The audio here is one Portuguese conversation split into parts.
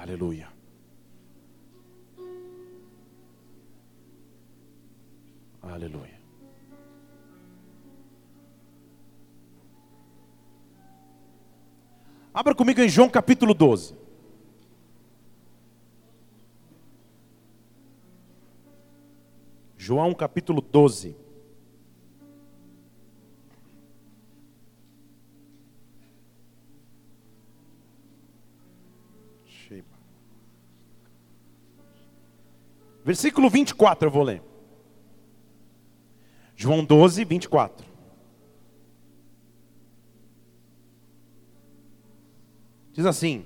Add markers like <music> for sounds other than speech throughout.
Aleluia. Aleluia. Abra comigo em João capítulo 12. João capítulo 12. Versículo 24 eu vou ler. João 12, 24. Diz assim: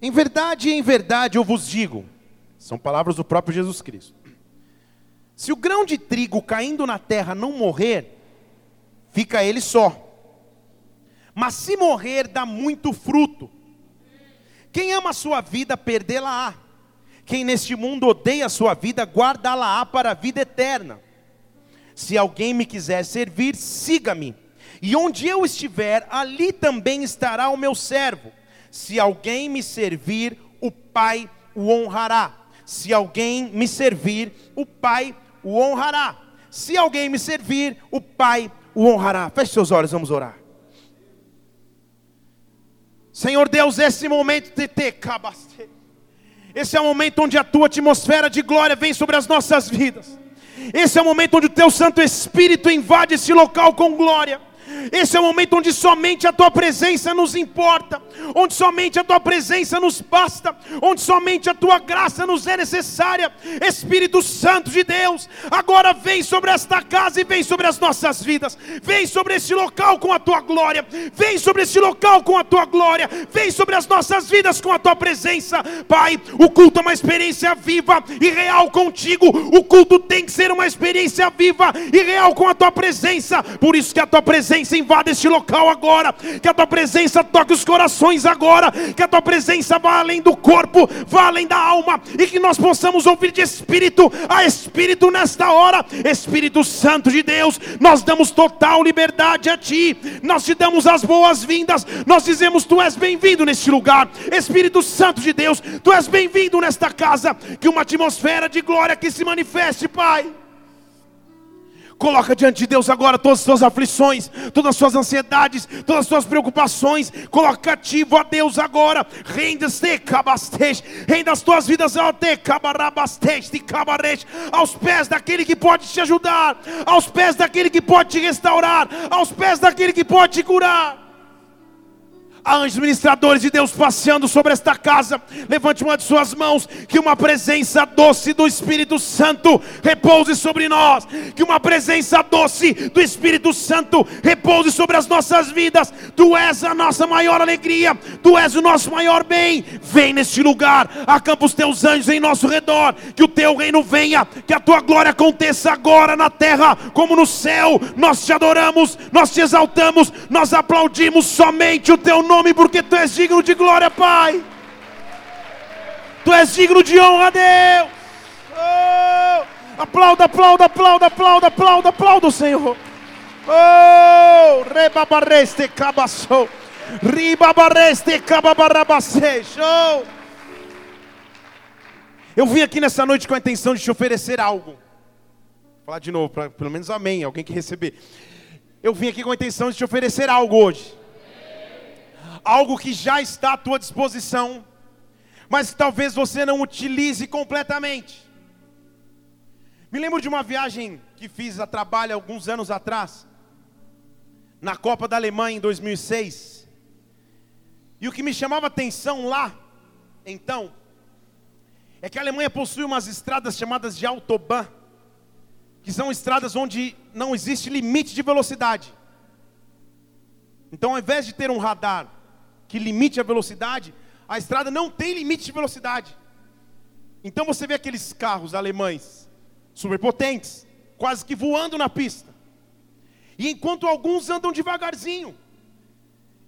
Em verdade, em verdade eu vos digo, são palavras do próprio Jesus Cristo. Se o grão de trigo caindo na terra não morrer, fica ele só. Mas se morrer, dá muito fruto. Quem ama a sua vida, perdê-la-á. Quem neste mundo odeia a sua vida, guarda-la-á para a vida eterna. Se alguém me quiser servir, siga-me. E onde eu estiver, ali também estará o meu servo. Se alguém me servir, o Pai o honrará. Se alguém me servir, o Pai o honrará. Se alguém me servir, o Pai o honrará. Feche seus olhos, vamos orar. Senhor Deus, esse momento te te cabaste. Esse é o momento onde a tua atmosfera de glória vem sobre as nossas vidas. Esse é o momento onde o teu Santo Espírito invade esse local com glória. Esse é o momento onde somente a tua presença nos importa, onde somente a tua presença nos basta, onde somente a tua graça nos é necessária. Espírito Santo de Deus, agora vem sobre esta casa e vem sobre as nossas vidas. Vem sobre esse local com a tua glória. Vem sobre esse local com a tua glória. Vem sobre as nossas vidas com a tua presença. Pai, o culto é uma experiência viva e real contigo. O culto tem que ser uma experiência viva e real com a tua presença. Por isso que a tua presença presença invada este local agora, que a tua presença toque os corações agora, que a tua presença vá além do corpo, vá além da alma, e que nós possamos ouvir de espírito a espírito nesta hora, Espírito Santo de Deus, nós damos total liberdade a ti, nós te damos as boas-vindas, nós dizemos: Tu és bem-vindo neste lugar, Espírito Santo de Deus, Tu és bem-vindo nesta casa, que uma atmosfera de glória que se manifeste, Pai. Coloca diante de Deus agora todas as suas aflições, todas as suas ansiedades, todas as suas preocupações. Coloca cativo a Deus agora. Renda-se, cabastej. Renda as tuas vidas ao. Aos pés daquele que pode te ajudar, aos pés daquele que pode te restaurar, aos pés daquele que pode te curar. Anjos ministradores de Deus passeando sobre esta casa. Levante uma de suas mãos. Que uma presença doce do Espírito Santo repouse sobre nós. Que uma presença doce do Espírito Santo repouse sobre as nossas vidas. Tu és a nossa maior alegria. Tu és o nosso maior bem. Vem neste lugar. Acampa os teus anjos em nosso redor. Que o teu reino venha. Que a tua glória aconteça agora na terra como no céu. Nós te adoramos. Nós te exaltamos. Nós aplaudimos somente o teu nome nome, porque tu és digno de glória, Pai. Tu és digno de honra, Deus. Oh, aplauda, aplauda, aplauda, aplauda, aplauda, aplauda o Senhor. Oh, rebabareste cabaçou. Ribabareste cababarabacei. Oh. Eu vim aqui nessa noite com a intenção de te oferecer algo. Vou falar de novo, pra, pelo menos amém, alguém que receber. Eu vim aqui com a intenção de te oferecer algo hoje algo que já está à tua disposição, mas talvez você não utilize completamente. Me lembro de uma viagem que fiz a trabalho alguns anos atrás, na Copa da Alemanha em 2006. E o que me chamava atenção lá, então, é que a Alemanha possui umas estradas chamadas de Autobahn, que são estradas onde não existe limite de velocidade. Então, ao invés de ter um radar que limite a velocidade, a estrada não tem limite de velocidade. Então você vê aqueles carros alemães superpotentes, quase que voando na pista. E enquanto alguns andam devagarzinho.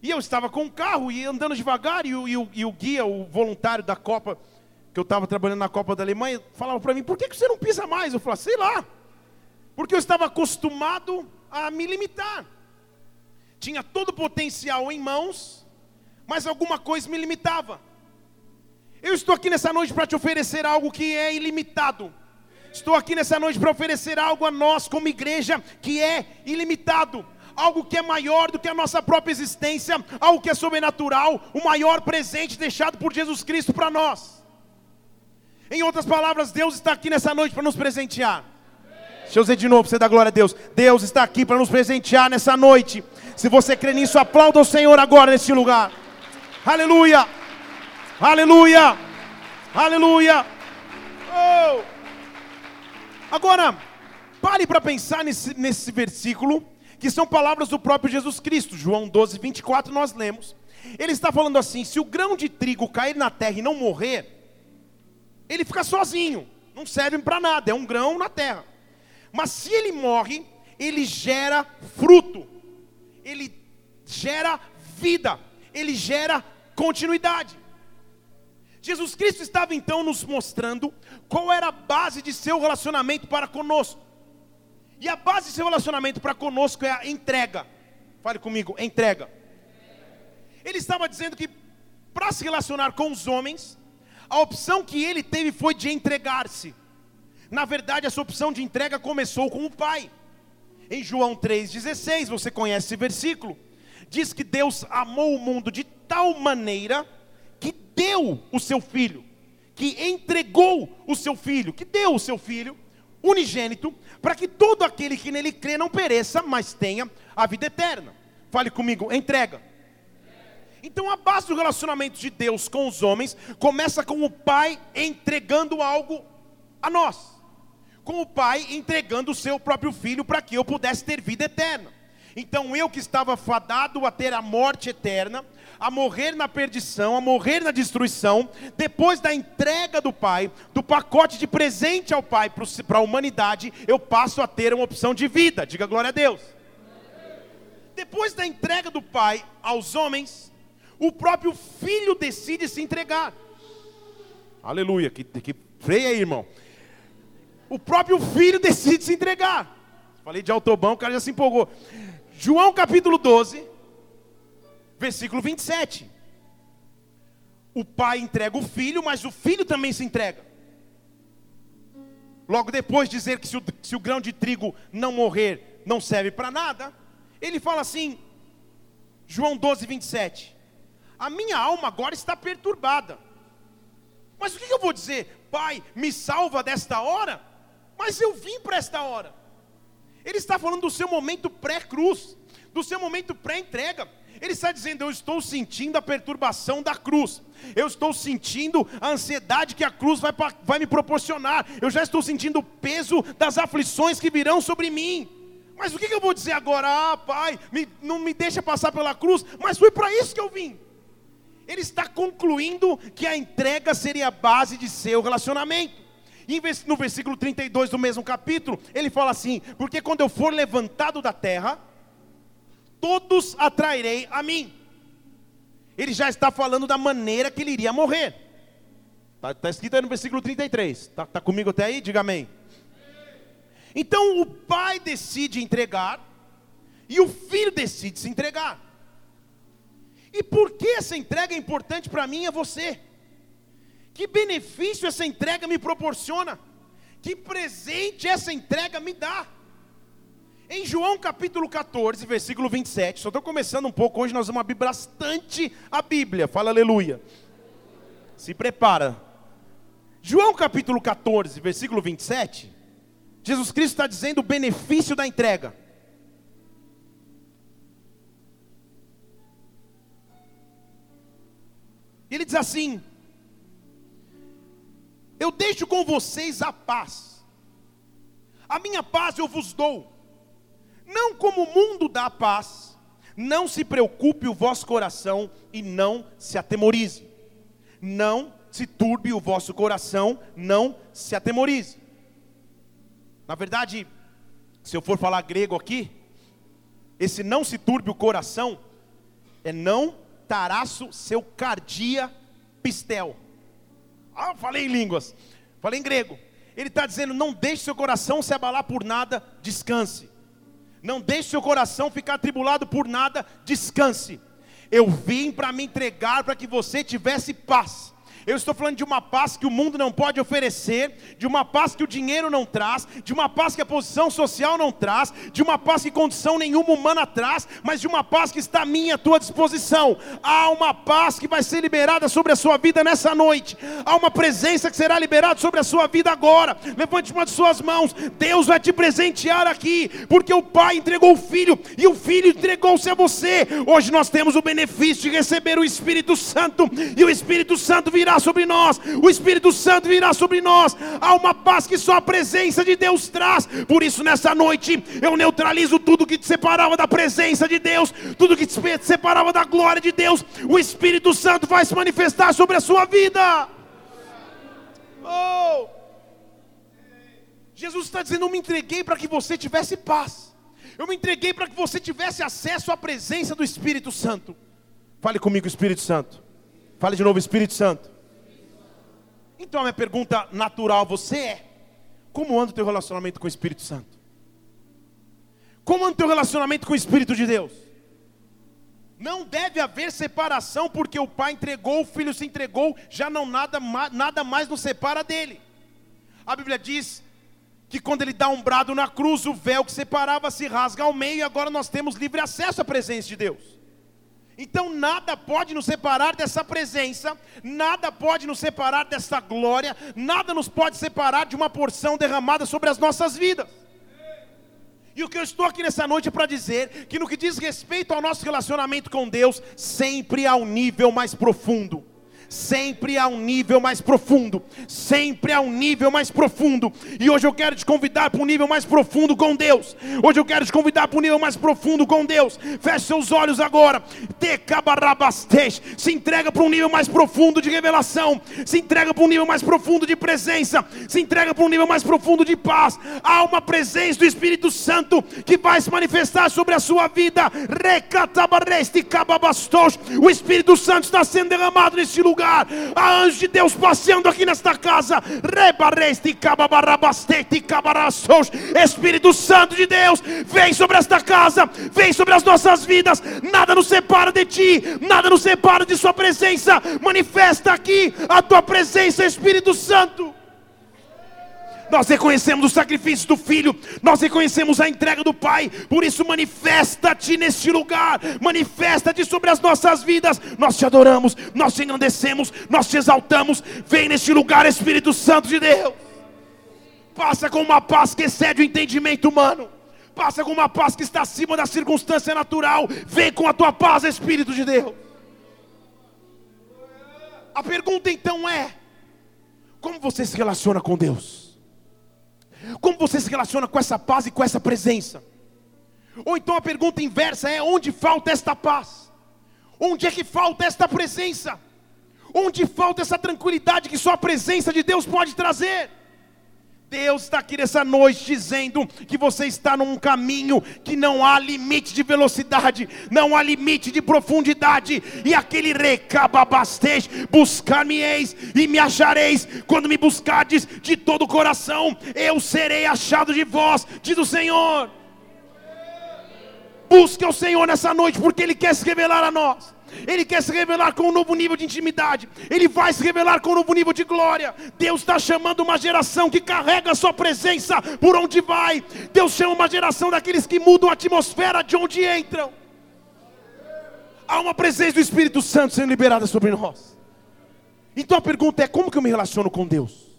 E eu estava com o carro e andando devagar, e o, e o, e o guia, o voluntário da Copa, que eu estava trabalhando na Copa da Alemanha, falava para mim: por que, que você não pisa mais? Eu falava: sei lá. Porque eu estava acostumado a me limitar. Tinha todo o potencial em mãos, mas alguma coisa me limitava. Eu estou aqui nessa noite para te oferecer algo que é ilimitado. Estou aqui nessa noite para oferecer algo a nós, como igreja, que é ilimitado. Algo que é maior do que a nossa própria existência, algo que é sobrenatural, o maior presente deixado por Jesus Cristo para nós. Em outras palavras, Deus está aqui nessa noite para nos presentear. Deixa eu dizer de novo, você dá glória a Deus. Deus está aqui para nos presentear nessa noite. Se você crê nisso, aplauda o Senhor agora nesse lugar. Aleluia! Aleluia! Aleluia! Oh! Agora, pare para pensar nesse, nesse versículo, que são palavras do próprio Jesus Cristo. João 12, 24, nós lemos. Ele está falando assim: se o grão de trigo cair na terra e não morrer, ele fica sozinho, não serve para nada, é um grão na terra. Mas se ele morre, ele gera fruto, ele gera vida, ele gera continuidade. Jesus Cristo estava então nos mostrando qual era a base de seu relacionamento para conosco. E a base de seu relacionamento para conosco é a entrega. Fale comigo, entrega. Ele estava dizendo que para se relacionar com os homens, a opção que ele teve foi de entregar-se. Na verdade, essa opção de entrega começou com o Pai. Em João 3,16, você conhece esse versículo, diz que Deus amou o mundo de tal maneira que deu o seu filho, que entregou o seu filho, que deu o seu filho unigênito, para que todo aquele que nele crê não pereça, mas tenha a vida eterna. Fale comigo, entrega. Então a base do relacionamento de Deus com os homens começa com o Pai entregando algo a nós com o Pai entregando o seu próprio filho para que eu pudesse ter vida eterna. Então eu que estava fadado a ter a morte eterna, a morrer na perdição, a morrer na destruição, depois da entrega do Pai, do pacote de presente ao Pai para a humanidade, eu passo a ter uma opção de vida. Diga glória a Deus. Depois da entrega do Pai aos homens, o próprio Filho decide se entregar. Aleluia, que, que freia aí, irmão o próprio filho <laughs> decide se entregar. Falei de autobão, o cara já se empolgou. João capítulo 12, versículo 27. O pai entrega o filho, mas o filho também se entrega. Logo depois de dizer que se o, se o grão de trigo não morrer, não serve para nada, ele fala assim, João 12, 27. A minha alma agora está perturbada. Mas o que eu vou dizer? Pai, me salva desta hora? Mas eu vim para esta hora. Ele está falando do seu momento pré-cruz, do seu momento pré-entrega. Ele está dizendo: Eu estou sentindo a perturbação da cruz, eu estou sentindo a ansiedade que a cruz vai, vai me proporcionar, eu já estou sentindo o peso das aflições que virão sobre mim. Mas o que, eu vou dizer agora? Ah, pai, me, não me deixa passar pela cruz, mas foi para isso que eu vim. Ele está concluindo que a entrega seria a base de seu relacionamento. E no versículo 32 do mesmo capítulo, ele fala assim: Porque quando eu for levantado da terra, todos atrairei a mim. Ele já está falando da maneira que ele iria morrer. Está tá escrito aí no versículo 33. Está tá comigo até aí? Diga amém. Então o pai decide entregar, e o filho decide se entregar. E por que essa entrega é importante para mim e a você? Que benefício essa entrega me proporciona? Que presente essa entrega me dá? Em João capítulo 14, versículo 27, só estou começando um pouco, hoje nós vamos abrir bastante a Bíblia, fala aleluia. Se prepara. João capítulo 14, versículo 27, Jesus Cristo está dizendo o benefício da entrega. Ele diz assim: eu deixo com vocês a paz. A minha paz eu vos dou. Não como o mundo dá a paz. Não se preocupe o vosso coração e não se atemorize. Não se turbe o vosso coração, não se atemorize. Na verdade, se eu for falar grego aqui, esse não se turbe o coração é não taraço seu cardia pistel. Ah, falei em línguas, falei em grego. Ele está dizendo: não deixe seu coração se abalar por nada, descanse. Não deixe seu coração ficar atribulado por nada, descanse. Eu vim para me entregar para que você tivesse paz. Eu estou falando de uma paz que o mundo não pode oferecer, de uma paz que o dinheiro não traz, de uma paz que a posição social não traz, de uma paz que condição nenhuma humana traz, mas de uma paz que está à minha, à tua disposição. Há uma paz que vai ser liberada sobre a sua vida nessa noite. Há uma presença que será liberada sobre a sua vida agora. Levante uma de suas mãos. Deus vai te presentear aqui, porque o Pai entregou o Filho e o Filho entregou-se a você. Hoje nós temos o benefício de receber o Espírito Santo e o Espírito Santo virá sobre nós. O Espírito Santo virá sobre nós. Há uma paz que só a presença de Deus traz. Por isso nessa noite eu neutralizo tudo que te separava da presença de Deus, tudo que te separava da glória de Deus. O Espírito Santo vai se manifestar sobre a sua vida. Oh! Jesus está dizendo: Eu me entreguei para que você tivesse paz. Eu me entreguei para que você tivesse acesso à presença do Espírito Santo. Fale comigo, Espírito Santo. Fale de novo, Espírito Santo. Então a minha pergunta natural você é: como anda o teu relacionamento com o Espírito Santo? Como anda o teu relacionamento com o Espírito de Deus? Não deve haver separação, porque o Pai entregou, o Filho se entregou, já não nada, nada mais nos separa dele. A Bíblia diz que quando ele dá um brado na cruz, o véu que separava se rasga ao meio, e agora nós temos livre acesso à presença de Deus. Então nada pode nos separar dessa presença, nada pode nos separar dessa glória, nada nos pode separar de uma porção derramada sobre as nossas vidas. E o que eu estou aqui nessa noite é para dizer que no que diz respeito ao nosso relacionamento com Deus, sempre há um nível mais profundo sempre há um nível mais profundo, sempre há um nível mais profundo. E hoje eu quero te convidar para um nível mais profundo com Deus. Hoje eu quero te convidar para um nível mais profundo com Deus. Feche seus olhos agora. Se entrega para um nível mais profundo de revelação. Se entrega para um nível mais profundo de presença. Se entrega para um nível mais profundo de paz. Há uma presença do Espírito Santo que vai se manifestar sobre a sua vida. O Espírito Santo está sendo derramado nesse lugar lugar. Há anjos de Deus passeando aqui nesta casa. Espírito Santo de Deus, vem sobre esta casa, vem sobre as nossas vidas. Nada nos separa de ti, nada nos separa de Sua presença. Manifesta aqui a tua presença, Espírito Santo nós reconhecemos o sacrifício do Filho, nós reconhecemos a entrega do Pai, por isso manifesta-te neste lugar, manifesta-te sobre as nossas vidas. Nós te adoramos, nós te engrandecemos, nós te exaltamos. Vem neste lugar, Espírito Santo de Deus. Passa com uma paz que excede o entendimento humano. Passa com uma paz que está acima da circunstância natural. Vem com a tua paz, Espírito de Deus. A pergunta então é: como você se relaciona com Deus? Como você se relaciona com essa paz e com essa presença? Ou então a pergunta inversa é: onde falta esta paz? Onde é que falta esta presença? Onde falta essa tranquilidade que só a presença de Deus pode trazer? Deus está aqui nessa noite dizendo que você está num caminho que não há limite de velocidade, não há limite de profundidade, e aquele recababastej, buscar-me-eis e me achareis, quando me buscardes de todo o coração, eu serei achado de vós, diz o Senhor. Busque o Senhor nessa noite, porque Ele quer se revelar a nós. Ele quer se revelar com um novo nível de intimidade. Ele vai se revelar com um novo nível de glória. Deus está chamando uma geração que carrega a sua presença por onde vai. Deus chama uma geração daqueles que mudam a atmosfera de onde entram. Há uma presença do Espírito Santo sendo liberada sobre nós. Então a pergunta é: como que eu me relaciono com Deus?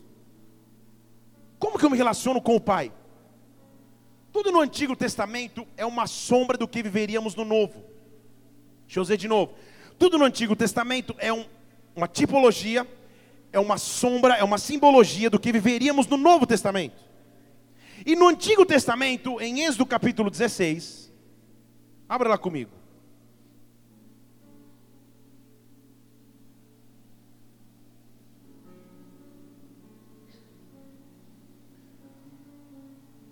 Como que eu me relaciono com o Pai? Tudo no Antigo Testamento é uma sombra do que viveríamos no Novo. Deixa eu dizer de novo. Tudo no Antigo Testamento é um, uma tipologia, é uma sombra, é uma simbologia do que viveríamos no Novo Testamento. E no Antigo Testamento, em Êxodo capítulo 16, abra lá comigo.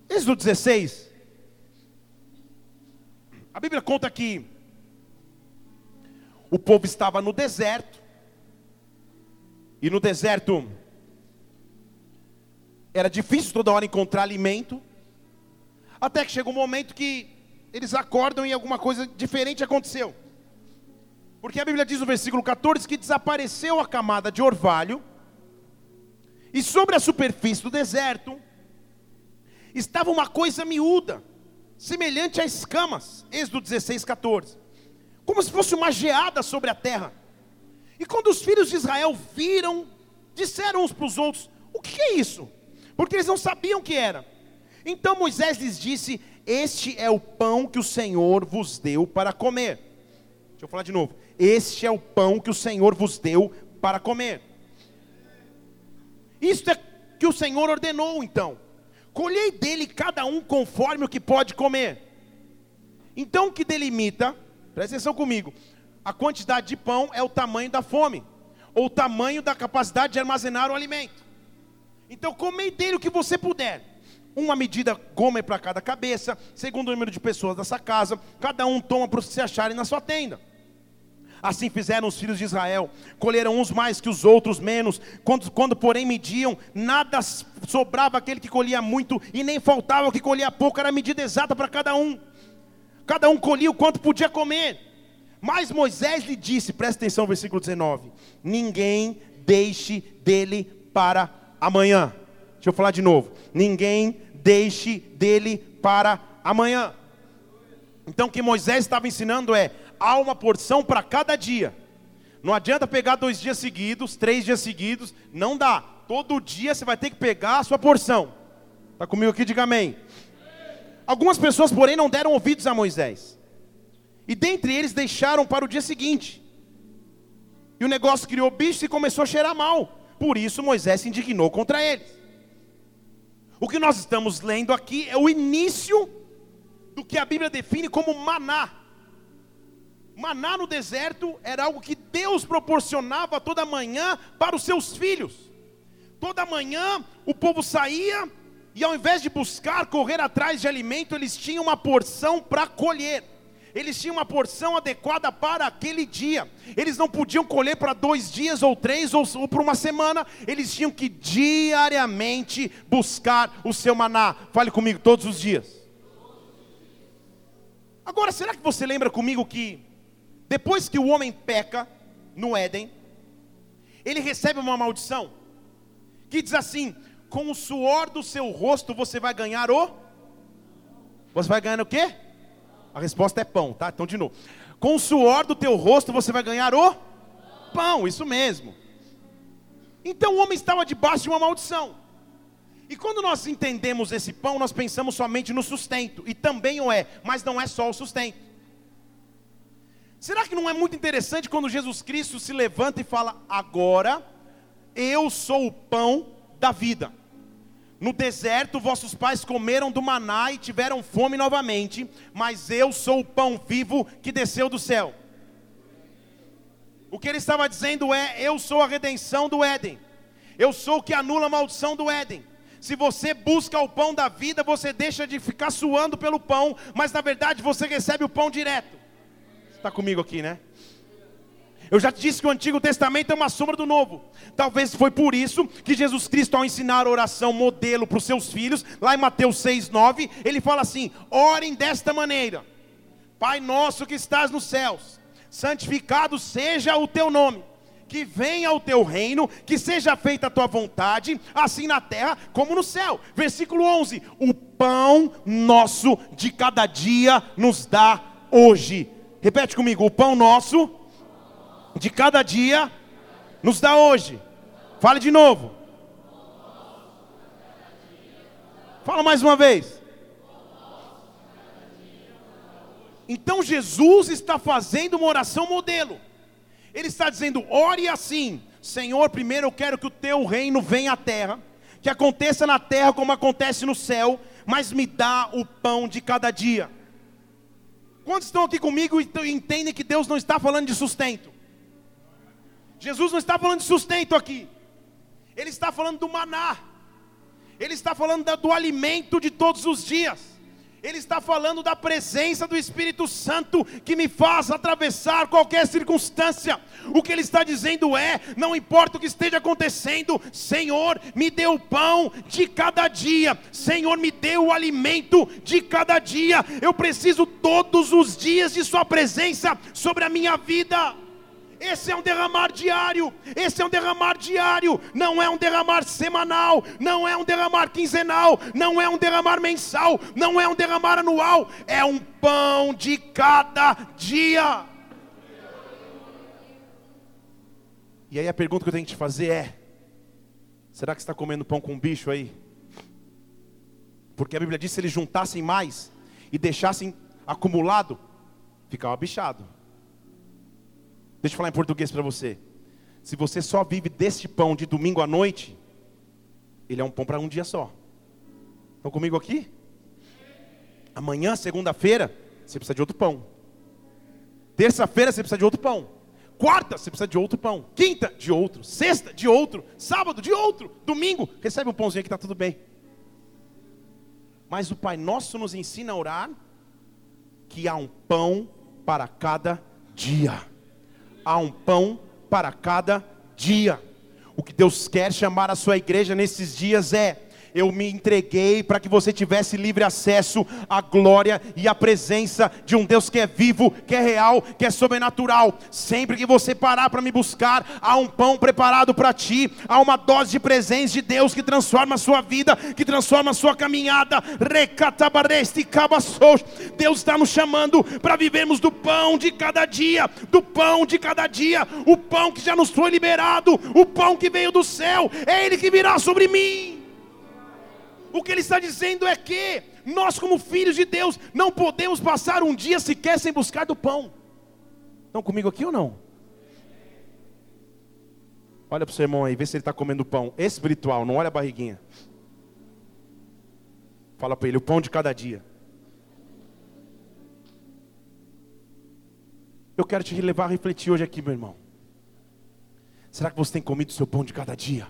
Êxodo 16, a Bíblia conta que o povo estava no deserto. E no deserto era difícil toda hora encontrar alimento. Até que chega um momento que eles acordam e alguma coisa diferente aconteceu. Porque a Bíblia diz no versículo 14 que desapareceu a camada de orvalho, e sobre a superfície do deserto estava uma coisa miúda, semelhante a escamas. Êxodo 16, 14. Como se fosse uma geada sobre a terra. E quando os filhos de Israel viram, disseram uns para os outros: O que é isso? Porque eles não sabiam o que era. Então Moisés lhes disse: Este é o pão que o Senhor vos deu para comer. Deixa eu falar de novo. Este é o pão que o Senhor vos deu para comer. Isto é que o Senhor ordenou, então. Colhei dele cada um conforme o que pode comer. Então o que delimita, presta atenção comigo, a quantidade de pão é o tamanho da fome, ou o tamanho da capacidade de armazenar o alimento. Então comei dele o que você puder. Uma medida gomer para cada cabeça, segundo o número de pessoas dessa casa, cada um toma para que se acharem na sua tenda. Assim fizeram os filhos de Israel, colheram uns mais que os outros menos. Quando, quando, porém, mediam, nada sobrava aquele que colhia muito, e nem faltava o que colhia pouco, era a medida exata para cada um. Cada um colhia o quanto podia comer. Mas Moisés lhe disse: presta atenção versículo 19: Ninguém deixe dele para amanhã. Deixa eu falar de novo: Ninguém deixe dele para amanhã. Então, o que Moisés estava ensinando é: há uma porção para cada dia. Não adianta pegar dois dias seguidos, três dias seguidos, não dá. Todo dia você vai ter que pegar a sua porção. Está comigo aqui? Diga amém. Algumas pessoas, porém, não deram ouvidos a Moisés. E dentre eles deixaram para o dia seguinte. E o negócio criou bicho e começou a cheirar mal. Por isso Moisés se indignou contra eles. O que nós estamos lendo aqui é o início do que a Bíblia define como maná. Maná no deserto era algo que Deus proporcionava toda manhã para os seus filhos. Toda manhã o povo saía e ao invés de buscar correr atrás de alimento, eles tinham uma porção para colher. Eles tinham uma porção adequada para aquele dia. Eles não podiam colher para dois dias, ou três, ou, ou para uma semana. Eles tinham que diariamente buscar o seu maná. Fale comigo todos os dias. Agora, será que você lembra comigo que depois que o homem peca no Éden, ele recebe uma maldição que diz assim: com o suor do seu rosto você vai ganhar o. Você vai ganhar o quê? A resposta é pão, tá? Então de novo. Com o suor do teu rosto você vai ganhar o pão, isso mesmo. Então o homem estava debaixo de uma maldição. E quando nós entendemos esse pão, nós pensamos somente no sustento, e também o é, mas não é só o sustento. Será que não é muito interessante quando Jesus Cristo se levanta e fala: Agora eu sou o pão da vida. No deserto, vossos pais comeram do maná e tiveram fome novamente, mas eu sou o pão vivo que desceu do céu. O que ele estava dizendo é: Eu sou a redenção do Éden, eu sou o que anula a maldição do Éden. Se você busca o pão da vida, você deixa de ficar suando pelo pão, mas na verdade você recebe o pão direto. Está comigo aqui, né? Eu já te disse que o Antigo Testamento é uma sombra do Novo. Talvez foi por isso que Jesus Cristo, ao ensinar a oração modelo para os seus filhos, lá em Mateus 6, 9, ele fala assim: orem desta maneira: Pai nosso que estás nos céus, santificado seja o teu nome. Que venha o teu reino, que seja feita a tua vontade, assim na terra como no céu. Versículo 11: O pão nosso de cada dia nos dá hoje Repete comigo: o pão nosso de cada dia nos dá hoje. Fale de novo. Fala mais uma vez. Então Jesus está fazendo uma oração modelo. Ele está dizendo: ore assim, Senhor, primeiro eu quero que o teu reino venha à terra, que aconteça na terra como acontece no céu, mas me dá o pão de cada dia. Quantos estão aqui comigo e entendem que Deus não está falando de sustento? Jesus não está falando de sustento aqui. Ele está falando do maná. Ele está falando do alimento de todos os dias. Ele está falando da presença do Espírito Santo que me faz atravessar qualquer circunstância. O que ele está dizendo é: não importa o que esteja acontecendo, Senhor, me dê o pão de cada dia, Senhor, me dê o alimento de cada dia. Eu preciso todos os dias de Sua presença sobre a minha vida. Esse é um derramar diário. Esse é um derramar diário. Não é um derramar semanal. Não é um derramar quinzenal. Não é um derramar mensal. Não é um derramar anual. É um pão de cada dia. E aí a pergunta que eu tenho que te fazer é: será que você está comendo pão com bicho aí? Porque a Bíblia diz que se eles juntassem mais e deixassem acumulado, ficava bichado. Deixa eu falar em português para você. Se você só vive deste pão de domingo à noite, ele é um pão para um dia só. Estão comigo aqui? Amanhã, segunda-feira, você precisa de outro pão. Terça-feira, você precisa de outro pão. Quarta, você precisa de outro pão. Quinta, de outro. Sexta, de outro. Sábado, de outro. Domingo, recebe um pãozinho que está tudo bem. Mas o Pai Nosso nos ensina a orar que há um pão para cada dia. Há um pão para cada dia. O que Deus quer chamar a sua igreja nesses dias é eu me entreguei para que você tivesse livre acesso à glória e à presença de um Deus que é vivo, que é real, que é sobrenatural. Sempre que você parar para me buscar, há um pão preparado para ti, há uma dose de presença de Deus que transforma a sua vida, que transforma a sua caminhada. Deus está nos chamando para vivermos do pão de cada dia, do pão de cada dia, o pão que já nos foi liberado, o pão que veio do céu, é Ele que virá sobre mim. O que ele está dizendo é que nós, como filhos de Deus, não podemos passar um dia sequer sem buscar do pão. Estão comigo aqui ou não? Olha para o seu irmão aí, vê se ele está comendo pão espiritual, não olha a barriguinha. Fala para ele, o pão de cada dia. Eu quero te levar a refletir hoje aqui, meu irmão. Será que você tem comido o seu pão de cada dia?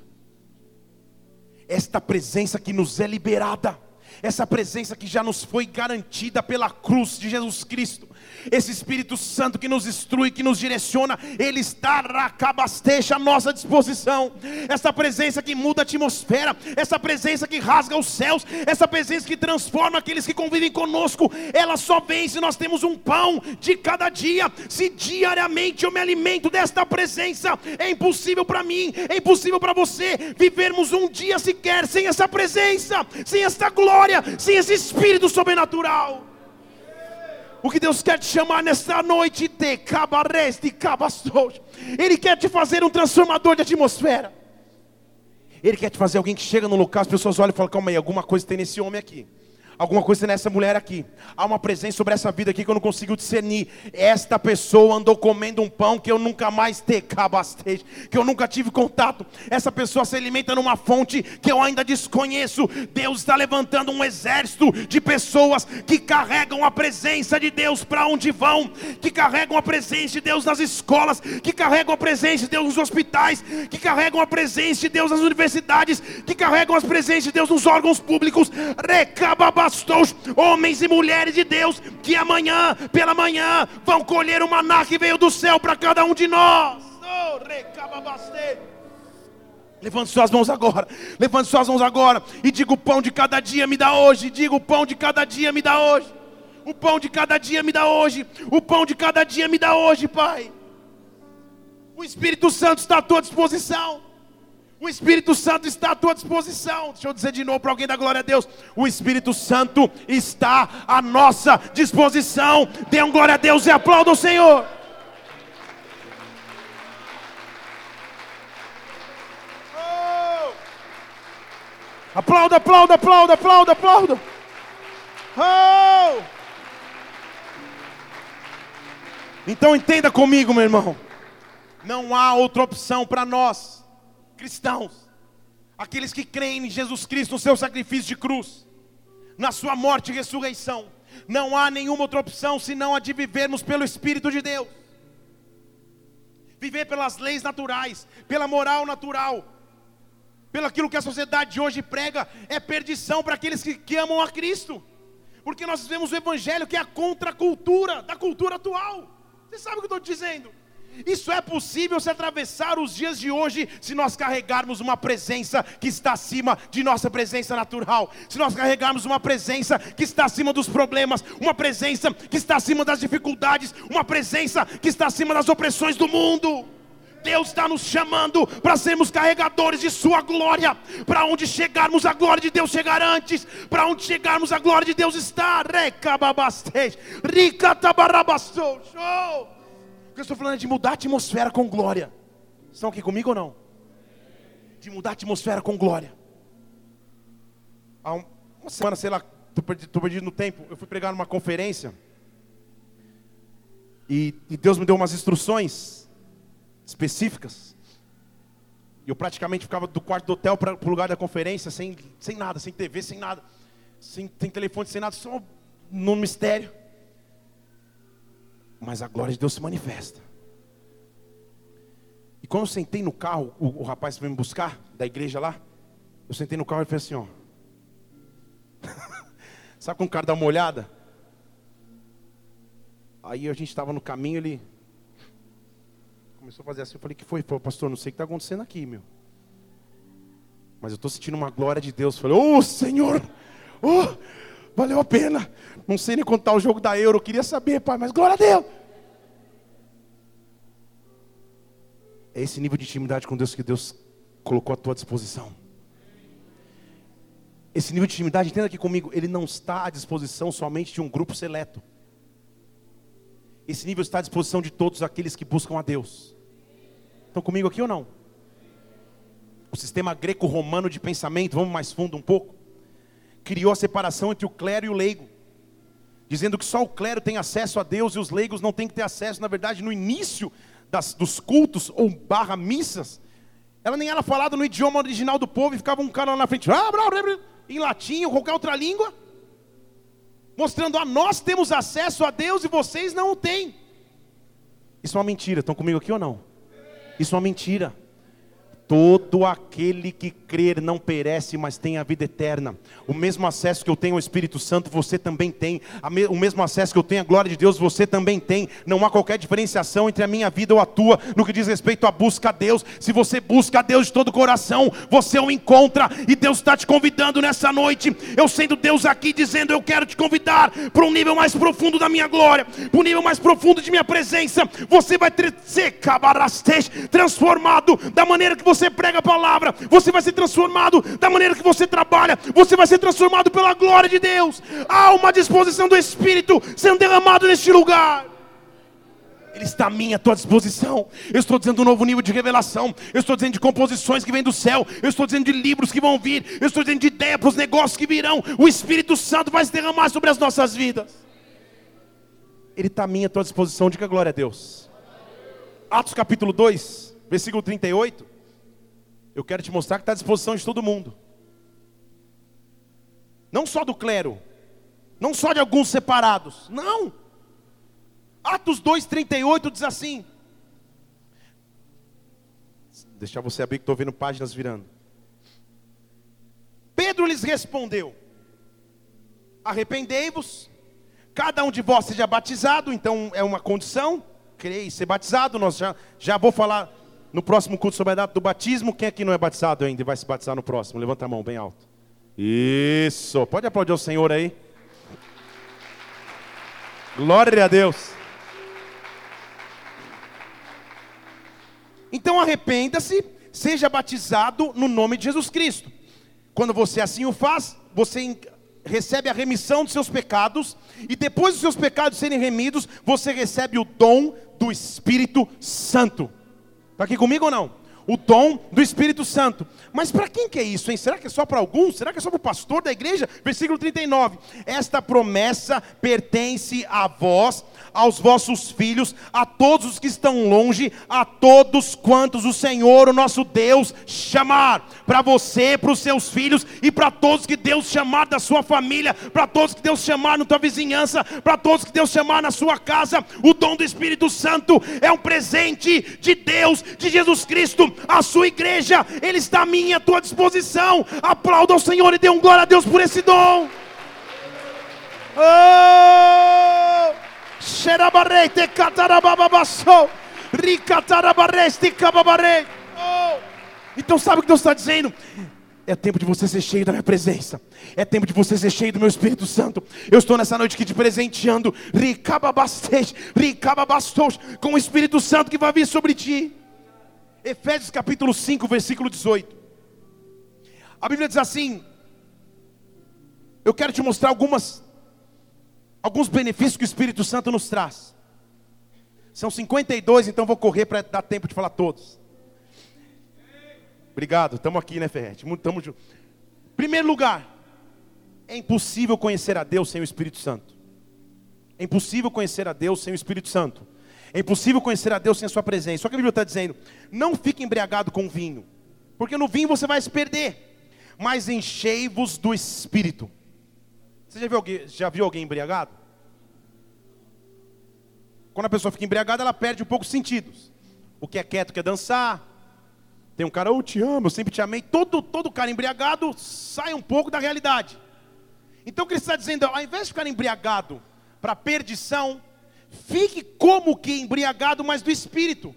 Esta presença que nos é liberada, essa presença que já nos foi garantida pela cruz de Jesus Cristo, esse Espírito Santo que nos instrui, que nos direciona, Ele está racabasteja à nossa disposição. Essa presença que muda a atmosfera, essa presença que rasga os céus, essa presença que transforma aqueles que convivem conosco, ela só vem se nós temos um pão de cada dia. Se diariamente eu me alimento desta presença, é impossível para mim, é impossível para você vivermos um dia sequer sem essa presença, sem esta glória, sem esse Espírito sobrenatural. O que Deus quer te chamar nesta noite, de cabarés, de cabastos. Ele quer te fazer um transformador de atmosfera. Ele quer te fazer alguém que chega no local, as pessoas olham e falam: calma aí, alguma coisa tem nesse homem aqui alguma coisa nessa mulher aqui. Há uma presença sobre essa vida aqui que eu não consigo discernir. Esta pessoa andou comendo um pão que eu nunca mais te que eu nunca tive contato. Essa pessoa se alimenta numa fonte que eu ainda desconheço. Deus está levantando um exército de pessoas que carregam a presença de Deus para onde vão, que carregam a presença de Deus nas escolas, que carregam a presença de Deus nos hospitais, que carregam a presença de Deus nas universidades, que carregam a presença de Deus nos órgãos públicos. Recababas pastores, homens e mulheres de Deus, que amanhã, pela manhã, vão colher o maná que veio do céu para cada um de nós. Oh, Levante suas mãos agora. Levante suas mãos agora. E diga: o pão de cada dia me dá hoje. Diga: o pão de cada dia me dá hoje. O pão de cada dia me dá hoje. O pão de cada dia me dá hoje, Pai. O Espírito Santo está à tua disposição. O Espírito Santo está à tua disposição. Deixa eu dizer de novo para alguém da glória a Deus. O Espírito Santo está à nossa disposição. Dê um glória a Deus e aplauda o Senhor. Oh! Aplauda, aplauda, aplauda, aplauda, aplauda. Oh! Então entenda comigo, meu irmão. Não há outra opção para nós cristãos, aqueles que creem em Jesus Cristo, no seu sacrifício de cruz, na sua morte e ressurreição. Não há nenhuma outra opção senão a de vivermos pelo Espírito de Deus. Viver pelas leis naturais, pela moral natural, pelo aquilo que a sociedade de hoje prega, é perdição para aqueles que, que amam a Cristo. Porque nós vivemos o Evangelho que é a contracultura da cultura atual. Você sabe o que eu estou dizendo? Isso é possível se atravessar os dias de hoje se nós carregarmos uma presença que está acima de nossa presença natural, se nós carregarmos uma presença que está acima dos problemas, uma presença que está acima das dificuldades, uma presença que está acima das opressões do mundo. Deus está nos chamando para sermos carregadores de Sua glória. Para onde chegarmos, a glória de Deus chegar antes. Para onde chegarmos, a glória de Deus está. Recababastej, ricatabarabassou. Show! O que eu estou falando é de mudar a atmosfera com glória. Estão aqui comigo ou não? De mudar a atmosfera com glória. Há uma semana, sei lá, estou perdido, perdido, no tempo. Eu fui pregar numa conferência. E, e Deus me deu umas instruções específicas. E eu praticamente ficava do quarto do hotel para o lugar da conferência, sem, sem nada, sem TV, sem nada, sem, sem telefone, sem nada, só no mistério mas a glória de Deus se manifesta. E quando eu sentei no carro, o, o rapaz veio me buscar, da igreja lá, eu sentei no carro e falei assim, ó. <laughs> Sabe quando o cara dá uma olhada? Aí a gente estava no caminho, ele começou a fazer assim, eu falei, que foi? Falei, pastor, não sei o que está acontecendo aqui, meu. Mas eu estou sentindo uma glória de Deus. Eu falei, oh Senhor, oh, valeu a pena. Não sei nem contar o jogo da Euro, eu queria saber, pai, mas glória a Deus. É esse nível de intimidade com Deus que Deus colocou à tua disposição. Esse nível de intimidade, entenda aqui comigo, ele não está à disposição somente de um grupo seleto. Esse nível está à disposição de todos aqueles que buscam a Deus. Estão comigo aqui ou não? O sistema greco-romano de pensamento, vamos mais fundo um pouco criou a separação entre o clero e o leigo, dizendo que só o clero tem acesso a Deus e os leigos não têm que ter acesso. Na verdade, no início das, dos cultos ou barra missas, ela nem era falada no idioma original do povo e ficava um cara lá na frente, ah, em latim ou qualquer outra língua, mostrando a nós temos acesso a Deus e vocês não o têm. Isso é uma mentira, estão comigo aqui ou não? Isso é uma mentira. Todo aquele que crer não perece, mas tem a vida eterna. O mesmo acesso que eu tenho ao Espírito Santo, você também tem. O mesmo acesso que eu tenho à glória de Deus, você também tem. Não há qualquer diferenciação entre a minha vida ou a tua no que diz respeito à busca a Deus. Se você busca a Deus de todo o coração, você o encontra. E Deus está te convidando nessa noite. Eu sendo Deus aqui dizendo: Eu quero te convidar para um nível mais profundo da minha glória, para um nível mais profundo de minha presença. Você vai ser transformado da maneira que você prega a palavra, você vai ser transformado da maneira que você trabalha, você vai ser transformado pela glória de Deus. Há uma disposição do Espírito sendo derramado neste lugar. Ele está à minha, à tua disposição. Eu estou dizendo um novo nível de revelação. Eu estou dizendo de composições que vêm do céu. Eu estou dizendo de livros que vão vir. Eu estou dizendo de ideia para os negócios que virão. O Espírito Santo vai se derramar sobre as nossas vidas. Ele está à minha, à tua disposição. Diga glória a Deus. Atos capítulo 2, versículo 38. Eu quero te mostrar que está à disposição de todo mundo. Não só do clero, não só de alguns separados. Não. Atos 2,38 diz assim. Deixar você abrir que estou vendo páginas virando. Pedro lhes respondeu: Arrependei-vos, cada um de vós seja batizado, então é uma condição, creio, ser batizado. Nós já, já vou falar no próximo culto sobre a data do batismo. Quem aqui não é batizado ainda e vai se batizar no próximo? Levanta a mão bem alto. Isso. Pode aplaudir o Senhor aí. Glória a Deus. Então arrependa-se, seja batizado no nome de Jesus Cristo. Quando você assim o faz, você recebe a remissão dos seus pecados, e depois dos seus pecados serem remidos, você recebe o dom do Espírito Santo. Está aqui comigo ou não? O dom do Espírito Santo. Mas para quem que é isso, hein? Será que é só para alguns? Será que é só para o pastor da igreja? Versículo 39. Esta promessa pertence a vós aos vossos filhos, a todos os que estão longe, a todos quantos o Senhor, o nosso Deus, chamar. Para você, para os seus filhos e para todos que Deus chamar da sua família, para todos que Deus chamar na tua vizinhança, para todos que Deus chamar na sua casa. O dom do Espírito Santo é um presente de Deus, de Jesus Cristo, a sua igreja. Ele está à minha, à tua disposição. Aplauda ao Senhor e dê um glória a Deus por esse dom. Oh! Catarabababassou. Oh. Então sabe o que Deus está dizendo? É tempo de você ser cheio da minha presença. É tempo de você ser cheio do meu Espírito Santo. Eu estou nessa noite aqui te presenteando. Com o Espírito Santo que vai vir sobre ti. Efésios capítulo 5, versículo 18. A Bíblia diz assim: Eu quero te mostrar algumas alguns benefícios que o Espírito Santo nos traz. São 52, então vou correr para dar tempo de falar todos. Obrigado, estamos aqui, né, Ferrete? Estamos juntos. Primeiro lugar, é impossível conhecer a Deus sem o Espírito Santo. É impossível conhecer a Deus sem o Espírito Santo. É impossível conhecer a Deus sem a sua presença. Só que a Bíblia está dizendo: não fique embriagado com vinho, porque no vinho você vai se perder, mas enchei-vos do Espírito. Você já viu, alguém, já viu alguém embriagado? Quando a pessoa fica embriagada, ela perde um pouco os sentidos. O que é quieto quer dançar. Tem um cara, eu te amo, eu sempre te amei. Todo, todo cara embriagado sai um pouco da realidade. Então o que ele está dizendo, ao invés de ficar embriagado para perdição, fique como que embriagado, mas do espírito.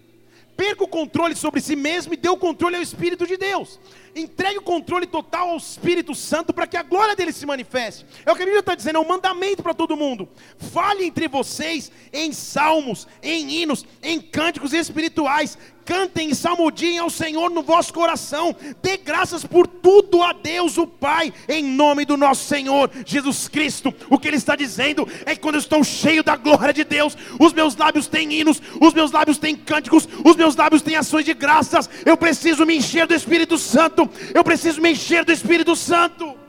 Perca o controle sobre si mesmo e dê o controle ao Espírito de Deus. Entregue o controle total ao Espírito Santo para que a glória dele se manifeste. É o que a Bíblia está dizendo, é um mandamento para todo mundo. Fale entre vocês em salmos, em hinos, em cânticos espirituais, cantem e salmodiem ao Senhor no vosso coração, dê graças por tudo a Deus o Pai, em nome do nosso Senhor Jesus Cristo. O que Ele está dizendo é que quando eu estou cheio da glória de Deus, os meus lábios têm hinos, os meus lábios têm cânticos, os meus lábios têm ações de graças. Eu preciso me encher do Espírito Santo, eu preciso me encher do Espírito Santo.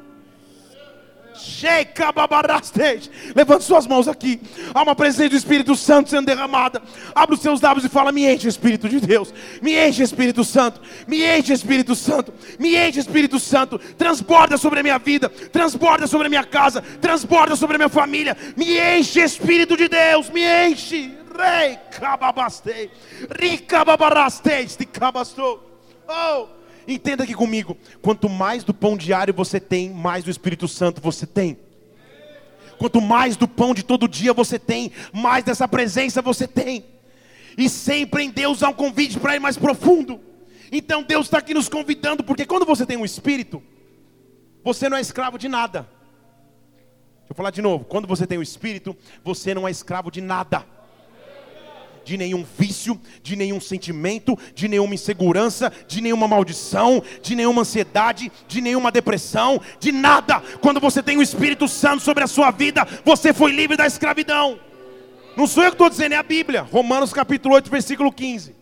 Levante suas mãos aqui. Há uma presença do Espírito Santo sendo derramada. Abra os seus lábios e fala: Me enche, Espírito de Deus. Me enche, Espírito Santo. Me enche, Espírito Santo. Me enche, Espírito Santo. Transborda sobre a minha vida. Transborda sobre a minha casa. Transborda sobre a minha família. Me enche, Espírito de Deus. Me enche. Rei, cababastei. Ricababarastei. Oh. Entenda aqui comigo: quanto mais do pão diário você tem, mais do Espírito Santo você tem. Quanto mais do pão de todo dia você tem, mais dessa presença você tem. E sempre em Deus há um convite para ir mais profundo. Então Deus está aqui nos convidando, porque quando você tem um espírito, você não é escravo de nada. Deixa eu falar de novo: quando você tem o um espírito, você não é escravo de nada de nenhum vício, de nenhum sentimento, de nenhuma insegurança, de nenhuma maldição, de nenhuma ansiedade, de nenhuma depressão, de nada. Quando você tem o Espírito Santo sobre a sua vida, você foi livre da escravidão. Não sou eu que estou dizendo, é a Bíblia. Romanos capítulo 8, versículo 15.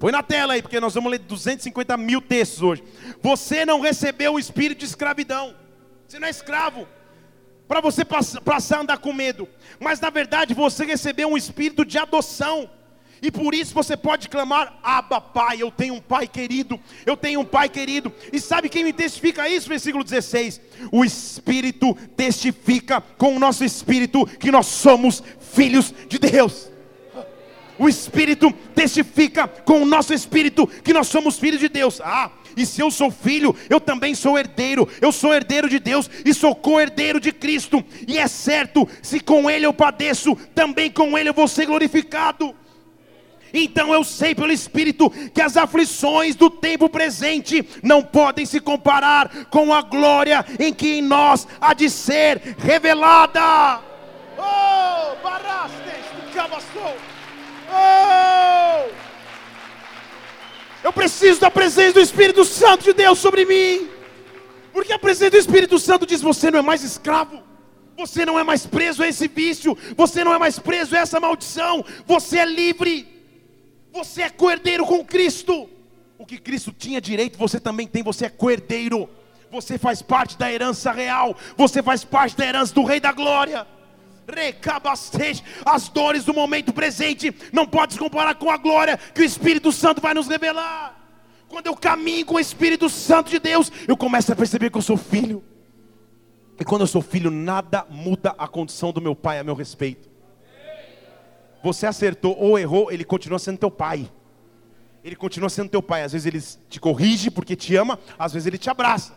Põe na tela aí, porque nós vamos ler 250 mil textos hoje. Você não recebeu o espírito de escravidão. Você não é escravo para você passar a andar com medo, mas na verdade você recebeu um espírito de adoção. E por isso você pode clamar: Abba, Pai, eu tenho um Pai querido, eu tenho um Pai querido. E sabe quem me testifica isso? Versículo 16: O Espírito testifica com o nosso espírito que nós somos filhos de Deus. O Espírito testifica com o nosso espírito que nós somos filhos de Deus. Ah, e se eu sou filho, eu também sou herdeiro. Eu sou herdeiro de Deus e sou co-herdeiro de Cristo. E é certo, se com Ele eu padeço, também com Ele eu vou ser glorificado. Então eu sei pelo Espírito que as aflições do tempo presente não podem se comparar com a glória em que em nós há de ser revelada. Oh, barastes, Oh! Eu preciso da presença do Espírito Santo de Deus sobre mim. Porque a presença do Espírito Santo diz: você não é mais escravo. Você não é mais preso a esse vício, você não é mais preso a essa maldição, você é livre, você é coerdeiro com Cristo. O que Cristo tinha direito, você também tem, você é coerdeiro, você faz parte da herança real, você faz parte da herança do Rei da Glória. As dores do momento presente não pode se comparar com a glória que o Espírito Santo vai nos revelar. Quando eu caminho com o Espírito Santo de Deus, eu começo a perceber que eu sou filho. E quando eu sou filho, nada muda a condição do meu pai a meu respeito. Você acertou ou errou, ele continua sendo teu pai. Ele continua sendo teu pai. Às vezes ele te corrige porque te ama, às vezes ele te abraça.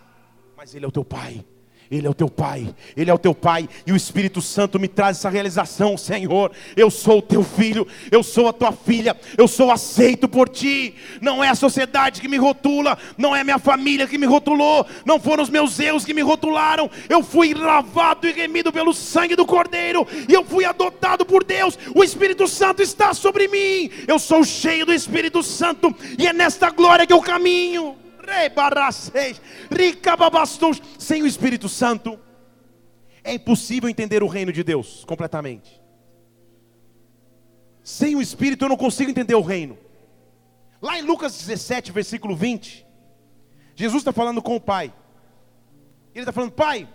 Mas ele é o teu pai. Ele é o teu Pai, Ele é o teu Pai, e o Espírito Santo me traz essa realização, Senhor. Eu sou o teu filho, eu sou a tua filha, eu sou aceito por ti. Não é a sociedade que me rotula, não é minha família que me rotulou, não foram os meus erros que me rotularam. Eu fui lavado e remido pelo sangue do Cordeiro, e eu fui adotado por Deus. O Espírito Santo está sobre mim, eu sou cheio do Espírito Santo, e é nesta glória que eu caminho. Sem o Espírito Santo, é impossível entender o reino de Deus completamente. Sem o Espírito eu não consigo entender o reino. Lá em Lucas 17, versículo 20, Jesus está falando com o Pai. Ele está falando, Pai,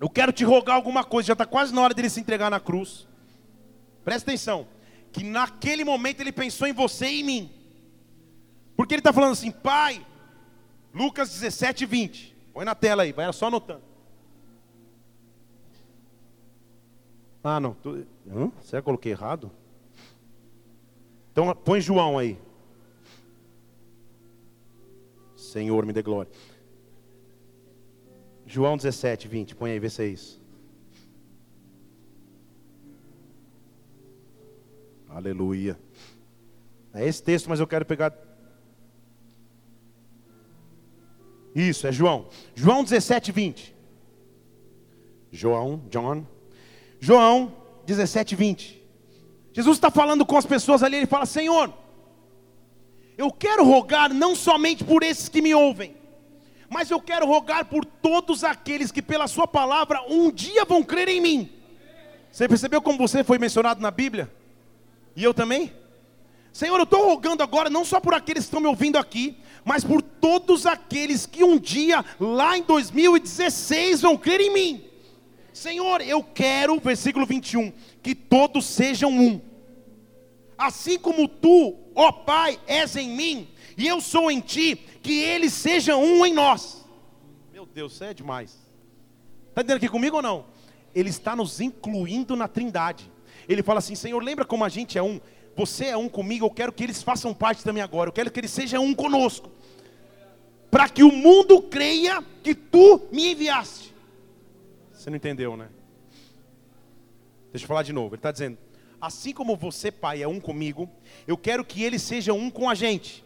eu quero te rogar alguma coisa, já está quase na hora dele se entregar na cruz. Presta atenção, que naquele momento ele pensou em você e em mim. Porque ele está falando assim, Pai, Lucas 17, 20. Põe na tela aí, vai só anotando. Ah, não. Tu... Hã? Será que eu coloquei errado? Então põe João aí. Senhor, me dê glória. João 17, 20. Põe aí, vê se é isso. Aleluia. É esse texto, mas eu quero pegar Isso, é João. João 17, 20. João, John. João 17, 20. Jesus está falando com as pessoas ali, ele fala: Senhor, eu quero rogar não somente por esses que me ouvem, mas eu quero rogar por todos aqueles que, pela Sua palavra, um dia vão crer em mim. Você percebeu como você foi mencionado na Bíblia? E eu também? Senhor, eu estou rogando agora não só por aqueles que estão me ouvindo aqui, mas por todos aqueles que um dia, lá em 2016, vão crer em mim. Senhor, eu quero, versículo 21, que todos sejam um. Assim como tu, ó Pai, és em mim, e eu sou em ti, que eles sejam um em nós. Meu Deus, isso é demais. Está entendendo aqui comigo ou não? Ele está nos incluindo na trindade. Ele fala assim: Senhor, lembra como a gente é um? Você é um comigo, eu quero que eles façam parte também agora. Eu quero que eles sejam um conosco. Para que o mundo creia que tu me enviaste. Você não entendeu, né? Deixa eu falar de novo. Ele está dizendo: Assim como você, Pai, é um comigo, eu quero que eles sejam um com a gente.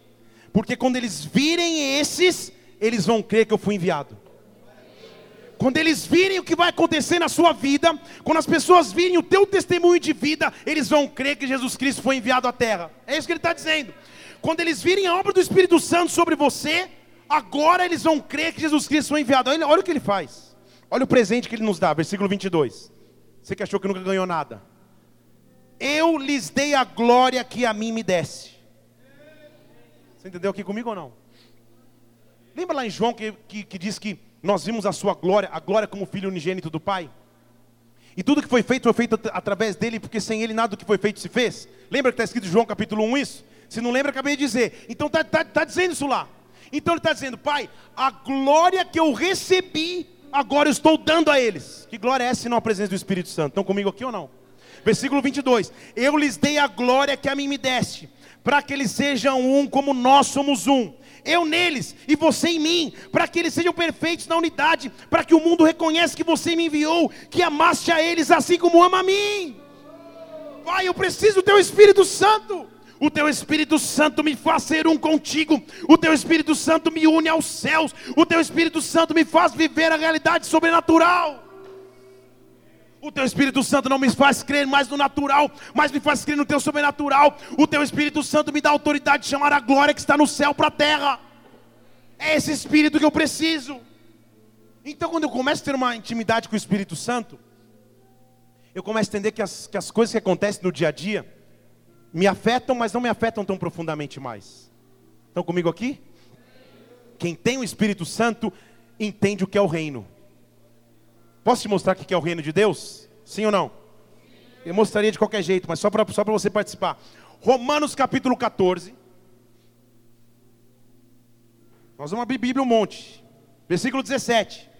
Porque quando eles virem esses, eles vão crer que eu fui enviado. Quando eles virem o que vai acontecer na sua vida, quando as pessoas virem o teu testemunho de vida, eles vão crer que Jesus Cristo foi enviado à terra. É isso que ele está dizendo. Quando eles virem a obra do Espírito Santo sobre você, agora eles vão crer que Jesus Cristo foi enviado. Olha, o que ele faz. Olha o presente que ele nos dá, versículo 22. Você que achou que nunca ganhou nada. Eu lhes dei a glória que a mim me desse. Você entendeu aqui comigo ou não? Lembra lá em João que, que, que diz que nós vimos a sua glória, a glória como filho unigênito do Pai. E tudo que foi feito foi feito através dele, porque sem ele nada do que foi feito se fez. Lembra que está escrito em João capítulo 1 isso? Se não lembra, acabei de dizer. Então está tá, tá dizendo isso lá. Então ele está dizendo, Pai, a glória que eu recebi, agora eu estou dando a eles. Que glória é essa se não a presença do Espírito Santo? Estão comigo aqui ou não? Versículo 22. Eu lhes dei a glória que a mim me deste, para que eles sejam um como nós somos um eu neles e você em mim, para que eles sejam perfeitos na unidade, para que o mundo reconheça que você me enviou, que amaste a eles assim como ama a mim. Pai, eu preciso do teu Espírito Santo. O teu Espírito Santo me faz ser um contigo. O teu Espírito Santo me une aos céus. O teu Espírito Santo me faz viver a realidade sobrenatural. O teu Espírito Santo não me faz crer mais no natural, mas me faz crer no teu sobrenatural. O teu Espírito Santo me dá autoridade de chamar a glória que está no céu para a terra. É esse Espírito que eu preciso. Então, quando eu começo a ter uma intimidade com o Espírito Santo, eu começo a entender que as, que as coisas que acontecem no dia a dia me afetam, mas não me afetam tão profundamente mais. Estão comigo aqui? Quem tem o Espírito Santo entende o que é o reino. Posso te mostrar o que é o reino de Deus? Sim ou não? Eu mostraria de qualquer jeito, mas só para só você participar. Romanos capítulo 14. Nós vamos abrir Bíblia um monte. Versículo 17.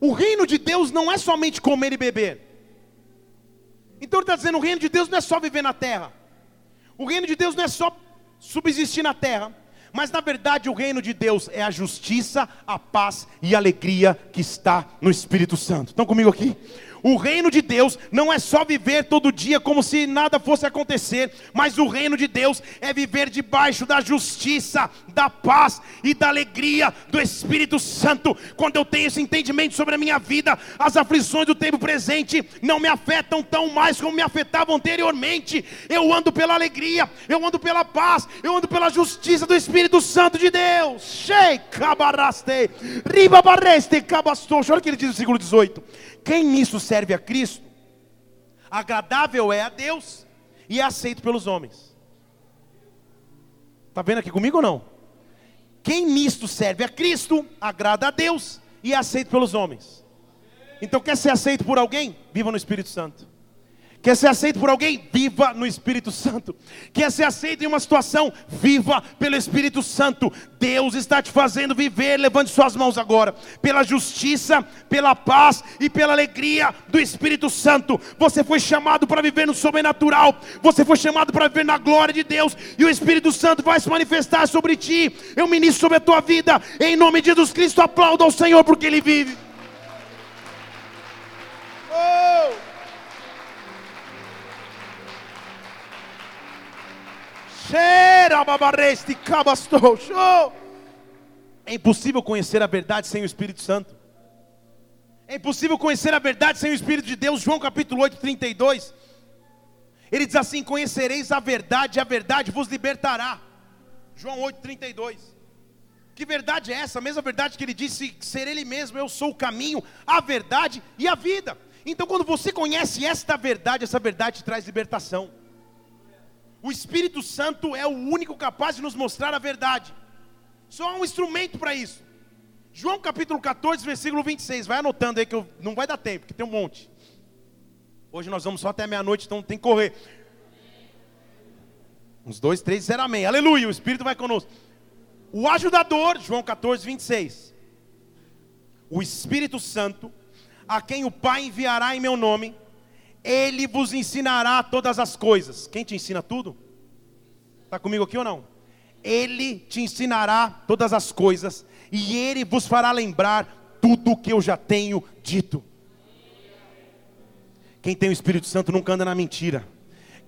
O reino de Deus não é somente comer e beber. Então ele está dizendo: o reino de Deus não é só viver na terra. O reino de Deus não é só subsistir na terra Mas na verdade o reino de Deus é a justiça, a paz e a alegria que está no Espírito Santo. Estão comigo aqui? O reino de Deus não é só viver todo dia como se nada fosse acontecer, mas o reino de Deus é viver debaixo da justiça, da paz e da alegria do Espírito Santo. Quando eu tenho esse entendimento sobre a minha vida, as aflições do tempo presente não me afetam tão mais como me afetavam anteriormente. Eu ando pela alegria, eu ando pela paz, eu ando pela justiça do Espírito Santo de Deus. Shei riba Olha o que ele diz no versículo 18. Quem nisso serve a Cristo, agradável é a Deus e é aceito pelos homens. Está vendo aqui comigo ou não? Quem nisto serve a Cristo, agrada a Deus e é aceito pelos homens. Então, quer ser aceito por alguém? Viva no Espírito Santo. Quer ser aceito por alguém? Viva no Espírito Santo. Quer ser aceito em uma situação? Viva pelo Espírito Santo. Deus está te fazendo viver. Levante suas mãos agora. Pela justiça, pela paz e pela alegria do Espírito Santo. Você foi chamado para viver no sobrenatural. Você foi chamado para viver na glória de Deus. E o Espírito Santo vai se manifestar sobre ti. Eu ministro sobre a tua vida. Em nome de Jesus Cristo, aplauda ao Senhor porque Ele vive. Oh! É impossível conhecer a verdade sem o Espírito Santo. É impossível conhecer a verdade sem o Espírito de Deus. João capítulo 8, 32. Ele diz assim: Conhecereis a verdade, a verdade vos libertará. João 8, 32. Que verdade é essa? A mesma verdade que ele disse ser ele mesmo, eu sou o caminho, a verdade e a vida. Então, quando você conhece esta verdade, essa verdade traz libertação. O Espírito Santo é o único capaz de nos mostrar a verdade. Só há um instrumento para isso. João capítulo 14, versículo 26. Vai anotando aí que eu, não vai dar tempo, que tem um monte. Hoje nós vamos só até meia-noite, então tem que correr. Uns dois, três, disseram amém. Aleluia, o Espírito vai conosco. O ajudador, João 14, 26. O Espírito Santo, a quem o Pai enviará em meu nome, ele vos ensinará todas as coisas. Quem te ensina tudo? Está comigo aqui ou não? Ele te ensinará todas as coisas, e ele vos fará lembrar tudo o que eu já tenho dito. Quem tem o Espírito Santo nunca anda na mentira.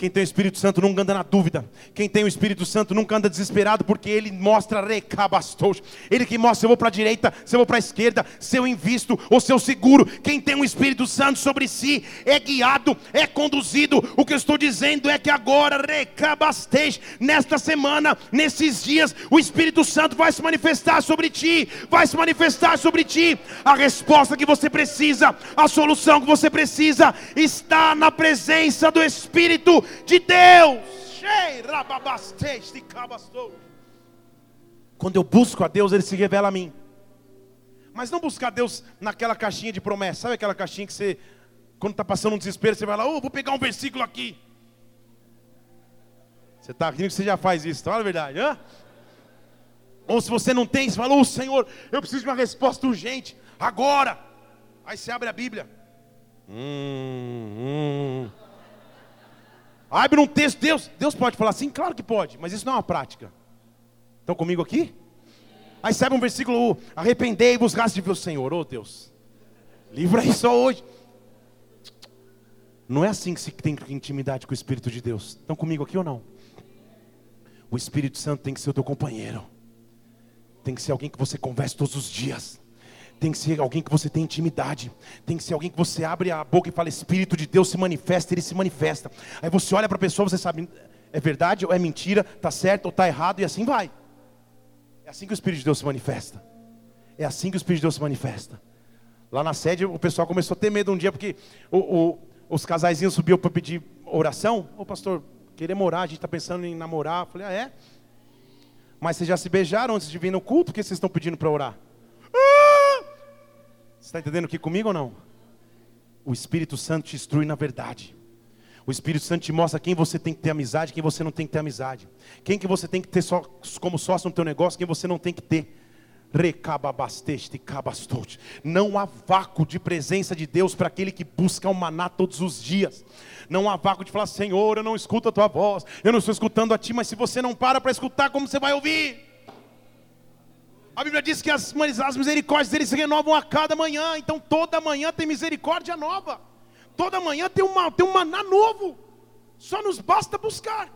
Quem tem o Espírito Santo nunca anda na dúvida. Quem tem o Espírito Santo nunca anda desesperado, porque ele mostra recabastos. Ele que mostra se eu vou para a direita, se eu vou para a esquerda, se eu invisto ou se eu seguro. Quem tem o Espírito Santo sobre si é guiado, é conduzido. O que eu estou dizendo é que agora, recabasteis, nesta semana, nesses dias, o Espírito Santo vai se manifestar sobre ti, vai se manifestar sobre ti. A resposta que você precisa, a solução que você precisa, está na presença do Espírito de Deus. Quando eu busco a Deus, Ele se revela a mim. Mas não buscar Deus naquela caixinha de promessa. Sabe aquela caixinha que você, quando está passando um desespero, você vai lá, oh, vou pegar um versículo aqui. Você está rindo que você já faz isso, fala a verdade. Hã? Ou se você não tem, você fala, oh Senhor, eu preciso de uma resposta urgente, agora. Aí você abre a Bíblia. Hum, hum. Abre um texto, Deus, Deus pode falar assim? Claro que pode, mas isso não é uma prática. Estão comigo aqui? Aí sabe um versículo, arrependei-vos, graças de o Senhor, oh Deus. Livra só hoje. Não é assim que se tem intimidade com o Espírito de Deus. Estão comigo aqui ou não? O Espírito Santo tem que ser o teu companheiro. Tem que ser alguém que você converse todos os dias tem que ser alguém que você tem intimidade, tem que ser alguém que você abre a boca e fala, Espírito de Deus se manifesta, ele se manifesta. Aí você olha para a pessoa, você sabe, é verdade ou é mentira, está certo ou está errado, e assim vai. É assim que o Espírito de Deus se manifesta. É assim que o Espírito de Deus se manifesta. Lá na sede, o pessoal começou a ter medo um dia, porque o, o, os casaizinhos subiam para pedir oração. Ô pastor, queremos orar, a gente está pensando em namorar. Eu falei, ah, é? Mas vocês já se beijaram antes de vir no culto? Por que vocês estão pedindo para orar? Você está entendendo aqui comigo ou não? O Espírito Santo te instrui na verdade. O Espírito Santo te mostra quem você tem que ter amizade, quem você não tem que ter amizade. Quem que você tem que ter só, como sócio no teu negócio, quem você não tem que ter. Recababasteste, cabastote. Não há vácuo de presença de Deus para aquele que busca o maná todos os dias. Não há vácuo de falar, Senhor, eu não escuto a tua voz, eu não estou escutando a ti, mas se você não para para escutar, como você vai ouvir? A Bíblia diz que as, as misericórdias dele se renovam a cada manhã. Então toda manhã tem misericórdia nova. Toda manhã tem, tem um maná novo. Só nos basta buscar.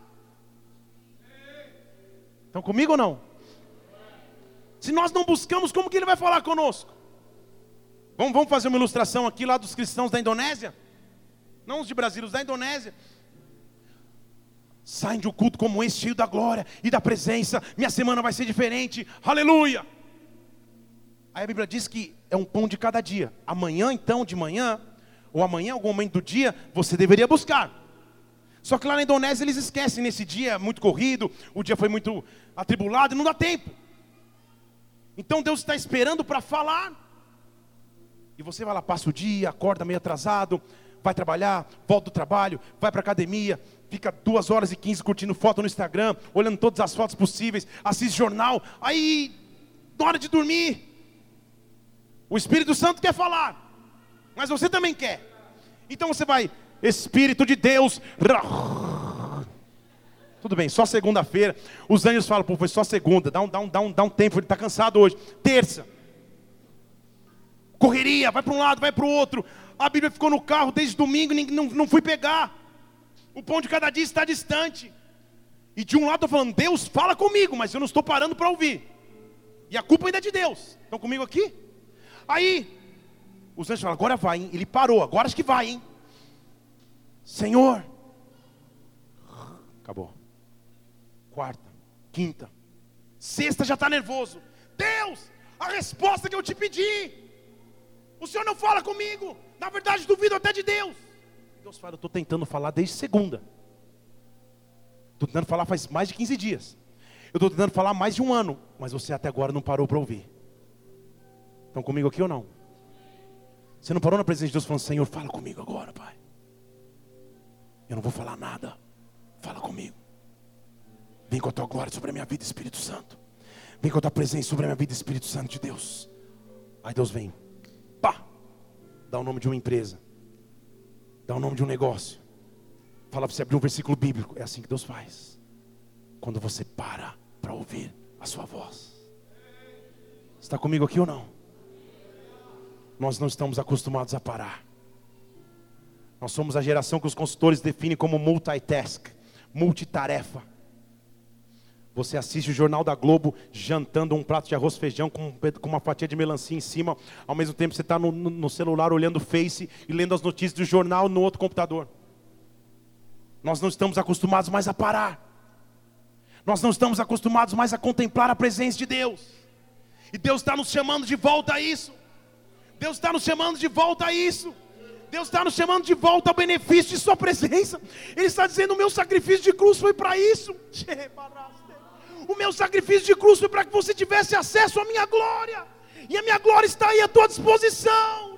Estão comigo ou não? Se nós não buscamos, como que ele vai falar conosco? Vamos, vamos fazer uma ilustração aqui lá dos cristãos da Indonésia? Não os de Brasília, os da Indonésia. Saem de um culto como esse, cheio da glória e da presença. Minha semana vai ser diferente. Aleluia! Aí a Bíblia diz que é um pão de cada dia. Amanhã, então, de manhã, ou amanhã, algum momento do dia, você deveria buscar. Só que lá na Indonésia eles esquecem nesse dia muito corrido, o dia foi muito atribulado, não dá tempo. Então Deus está esperando para falar. E você vai lá, passa o dia, acorda meio atrasado, vai trabalhar, volta do trabalho, vai para a academia, fica duas horas e quinze curtindo foto no Instagram, olhando todas as fotos possíveis, assiste jornal, aí, na hora de dormir, o Espírito Santo quer falar, mas você também quer. Então você vai, Espírito de Deus, <laughs> tudo bem, só segunda-feira. Os anjos falam, pô, foi só segunda, dá um, dá um, dá um, dá um tempo, ele está cansado hoje. Terça, correria, vai para um lado, vai para o outro. A Bíblia ficou no carro desde domingo, não, não fui pegar. O pão de cada dia está distante. E de um lado estou falando, Deus fala comigo, mas eu não estou parando para ouvir. E a culpa ainda é de Deus. Estão comigo aqui? Aí, os anjos falam, agora vai, hein? Ele parou, agora acho que vai, hein? Senhor. Acabou. Quarta, quinta, sexta já está nervoso. Deus, a resposta que eu te pedi. O Senhor não fala comigo. Na verdade, duvido até de Deus. Deus fala, eu estou tentando falar desde segunda. Estou tentando falar faz mais de 15 dias. Eu estou tentando falar mais de um ano. Mas você até agora não parou para ouvir. Estão comigo aqui ou não? Você não parou na presença de Deus falando, Senhor, fala comigo agora, Pai. Eu não vou falar nada. Fala comigo. Vem com a tua glória sobre a minha vida, Espírito Santo. Vem com a tua presença sobre a minha vida, Espírito Santo de Deus. Aí Deus vem. Pá! Dá o nome de uma empresa dá o nome de um negócio, fala para você abrir um versículo bíblico. É assim que Deus faz. Quando você para para ouvir a sua voz. Está comigo aqui ou não? Nós não estamos acostumados a parar. Nós somos a geração que os consultores definem como multitask, multitarefa. Você assiste o Jornal da Globo jantando um prato de arroz feijão com, com uma fatia de melancia em cima. Ao mesmo tempo você está no, no celular olhando o Face e lendo as notícias do jornal no outro computador. Nós não estamos acostumados mais a parar. Nós não estamos acostumados mais a contemplar a presença de Deus. E Deus está nos chamando de volta a isso. Deus está nos chamando de volta a isso. Deus está nos chamando de volta ao benefício de Sua presença. Ele está dizendo: o meu sacrifício de cruz foi <laughs> para isso. O meu sacrifício de cruz foi para que você tivesse acesso à minha glória. E a minha glória está aí à tua disposição.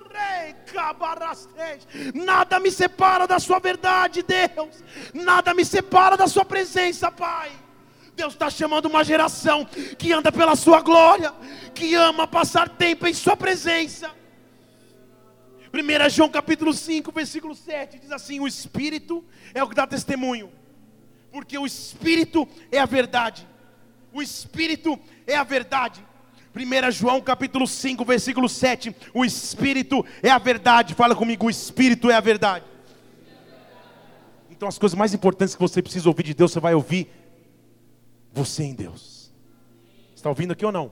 Nada me separa da sua verdade, Deus. Nada me separa da sua presença, Pai. Deus está chamando uma geração que anda pela sua glória, que ama passar tempo em sua presença. 1 João capítulo 5, versículo 7 diz assim: O Espírito é o que dá testemunho, porque o Espírito é a verdade. O Espírito é a verdade. 1 João capítulo 5, versículo 7. O Espírito é a verdade. Fala comigo, o Espírito é a verdade. Então as coisas mais importantes que você precisa ouvir de Deus, você vai ouvir você em Deus. Está ouvindo aqui ou não?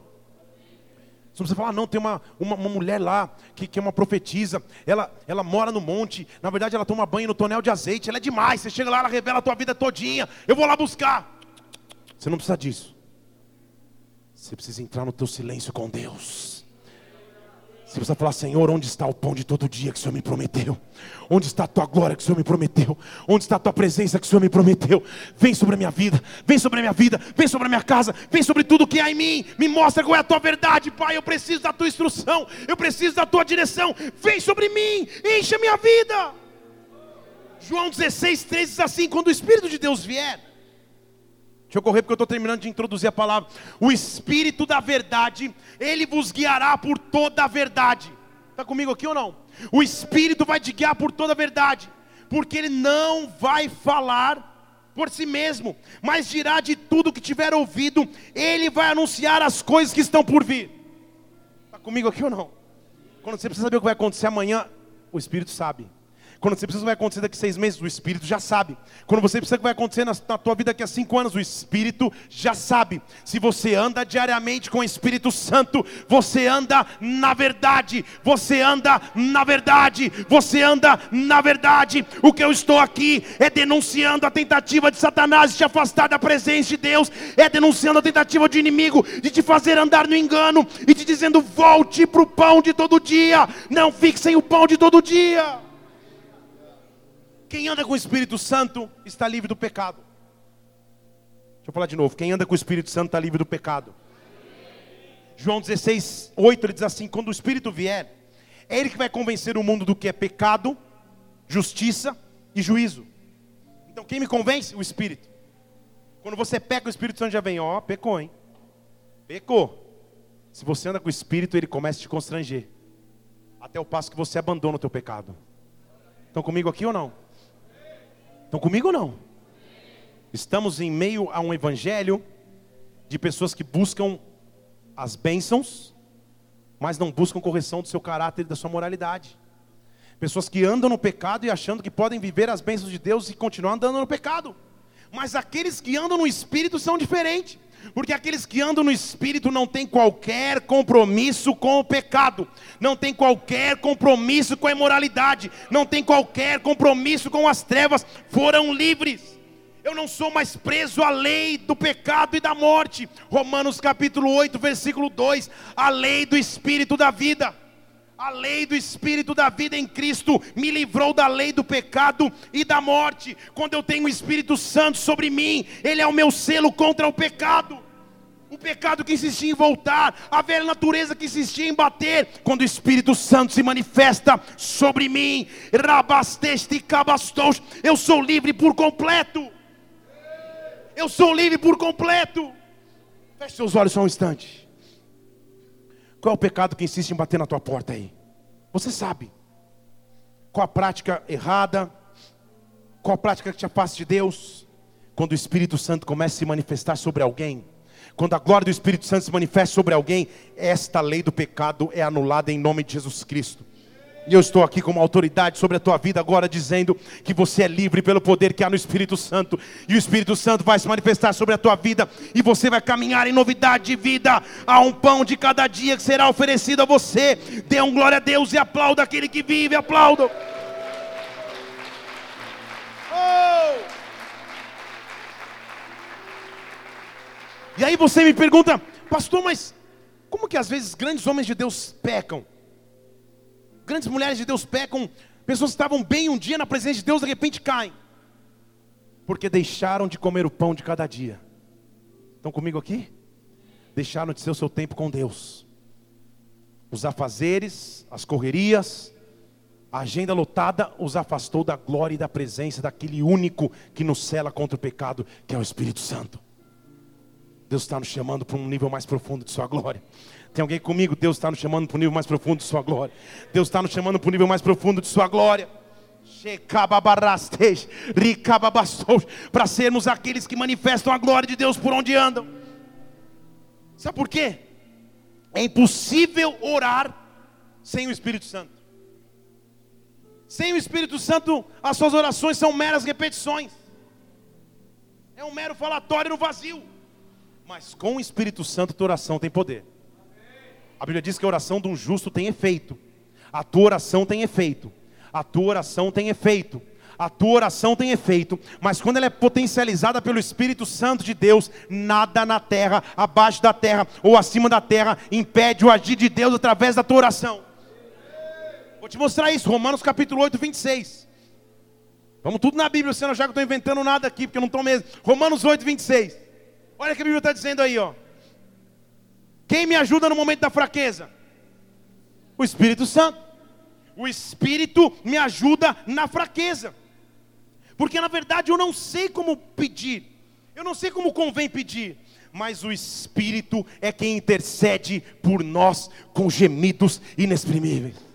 Você não precisa falar, não, tem uma, uma, uma, mulher lá que, que é uma profetisa, ela, ela mora no monte, na verdade ela toma banho no tonel de azeite, ela é demais, você chega lá, ela revela a tua vida todinha, eu vou lá buscar. Você não precisa disso. Você precisa entrar no teu silêncio com Deus. Você precisa falar, Senhor, onde está o pão de todo dia que o Senhor me prometeu? Onde está a tua glória que o Senhor me prometeu? Onde está a tua presença que o Senhor me prometeu? Vem sobre a minha vida, vem sobre a minha vida, vem sobre a minha casa, vem sobre tudo que há em mim. Me mostra qual é a tua verdade, Pai. Eu preciso da tua instrução, eu preciso da tua direção. Vem sobre mim, enche a minha vida. João 16, 13 diz assim: quando o Espírito de Deus vier, Deixa eu correr porque eu estou terminando de introduzir a palavra. O Espírito da verdade, ele vos guiará por toda a verdade. Está comigo aqui ou não? O Espírito vai te guiar por toda a verdade, porque ele não vai falar por si mesmo, mas dirá de tudo que tiver ouvido, ele vai anunciar as coisas que estão por vir. Está comigo aqui ou não? Quando você precisa saber o que vai acontecer amanhã, o Espírito sabe. Quando você precisa que vai acontecer daqui a seis meses, o Espírito já sabe. Quando você precisa que vai acontecer na, na tua vida daqui a cinco anos, o Espírito já sabe. Se você anda diariamente com o Espírito Santo, você anda na verdade. Você anda na verdade. Você anda na verdade. O que eu estou aqui é denunciando a tentativa de Satanás de te afastar da presença de Deus. É denunciando a tentativa do inimigo de te fazer andar no engano e te dizendo: volte para o pão de todo dia. Não fique sem o pão de todo dia. Quem anda com o Espírito Santo está livre do pecado. Deixa eu falar de novo. Quem anda com o Espírito Santo está livre do pecado. João 16, 8, ele diz assim: Quando o Espírito vier, é Ele que vai convencer o mundo do que é pecado, justiça e juízo. Então quem me convence? O Espírito. Quando você peca, o Espírito Santo já vem, ó, pecou, hein? Pecou. Se você anda com o Espírito, ele começa a te constranger. Até o passo que você abandona o teu pecado. Estão comigo aqui ou não? Estão comigo ou não? Estamos em meio a um evangelho de pessoas que buscam as bênçãos, mas não buscam correção do seu caráter e da sua moralidade. Pessoas que andam no pecado e achando que podem viver as bênçãos de Deus e continuar andando no pecado. Mas aqueles que andam no espírito são diferentes. Porque aqueles que andam no espírito não têm qualquer compromisso com o pecado, não tem qualquer compromisso com a imoralidade, não tem qualquer compromisso com as trevas, foram livres. Eu não sou mais preso à lei do pecado e da morte. Romanos capítulo 8, versículo 2, a lei do espírito da vida. A lei do Espírito da vida em Cristo me livrou da lei do pecado e da morte. Quando eu tenho o Espírito Santo sobre mim, Ele é o meu selo contra o pecado. O pecado que insistia em voltar, a velha natureza que insistia em bater, quando o Espírito Santo se manifesta sobre mim, rabasteste cabastos, eu sou livre por completo. Eu sou livre por completo. Feche seus olhos só um instante. Qual é o pecado que insiste em bater na tua porta aí? Você sabe. Qual a prática errada? Qual a prática que te afasta de Deus? Quando o Espírito Santo começa a se manifestar sobre alguém, quando a glória do Espírito Santo se manifesta sobre alguém, esta lei do pecado é anulada em nome de Jesus Cristo. E eu estou aqui como autoridade sobre a tua vida agora, dizendo que você é livre pelo poder que há no Espírito Santo. E o Espírito Santo vai se manifestar sobre a tua vida. E você vai caminhar em novidade de vida. Há um pão de cada dia que será oferecido a você. Dê um glória a Deus e aplauda aquele que vive. Aplauda. Oh! E aí você me pergunta, pastor, mas como que às vezes grandes homens de Deus pecam? Grandes mulheres de Deus pecam, pessoas que estavam bem um dia na presença de Deus, de repente caem, porque deixaram de comer o pão de cada dia. Estão comigo aqui? Deixaram de ser o seu tempo com Deus. Os afazeres, as correrias, a agenda lotada os afastou da glória e da presença daquele único que nos cela contra o pecado, que é o Espírito Santo. Deus está nos chamando para um nível mais profundo de Sua glória. Tem alguém comigo? Deus está nos chamando para o nível mais profundo de Sua glória. Deus está nos chamando para o nível mais profundo de Sua glória. Para sermos aqueles que manifestam a glória de Deus por onde andam. Sabe por quê? É impossível orar sem o Espírito Santo. Sem o Espírito Santo, as suas orações são meras repetições. É um mero falatório no vazio. Mas com o Espírito Santo, a tua oração tem poder. A Bíblia diz que a oração de um justo tem efeito. A tua oração tem efeito. A tua oração tem efeito. A tua oração tem efeito, mas quando ela é potencializada pelo Espírito Santo de Deus, nada na terra, abaixo da terra ou acima da terra impede o agir de Deus através da tua oração. Vou te mostrar isso, Romanos capítulo 8, 26. Vamos tudo na Bíblia, senão já que eu estou inventando nada aqui, porque eu não estou mesmo. Romanos 8, 26. Olha o que a Bíblia está dizendo aí, ó. Quem me ajuda no momento da fraqueza? O Espírito Santo. O Espírito me ajuda na fraqueza. Porque na verdade eu não sei como pedir. Eu não sei como convém pedir. Mas o Espírito é quem intercede por nós com gemidos inexprimíveis.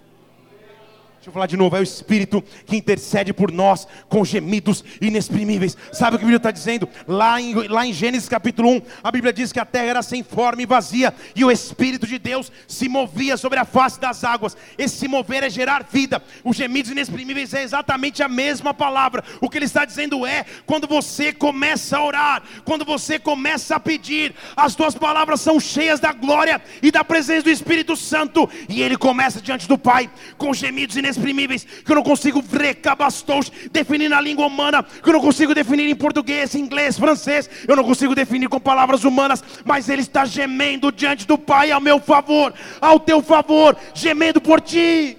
Deixa eu falar de novo, é o Espírito que intercede por nós com gemidos inexprimíveis. Sabe o que a Bíblia está dizendo? Lá em, lá em Gênesis capítulo 1, a Bíblia diz que a terra era sem forma e vazia, e o Espírito de Deus se movia sobre a face das águas. Esse se mover é gerar vida. Os gemidos inexprimíveis é exatamente a mesma palavra. O que ele está dizendo é: quando você começa a orar, quando você começa a pedir, as tuas palavras são cheias da glória e da presença do Espírito Santo, e ele começa diante do Pai com gemidos inexprimíveis inexprimíveis que eu não consigo recabastos, definir na língua humana, que eu não consigo definir em português, inglês, francês, eu não consigo definir com palavras humanas, mas Ele está gemendo diante do Pai ao meu favor, ao teu favor, gemendo por ti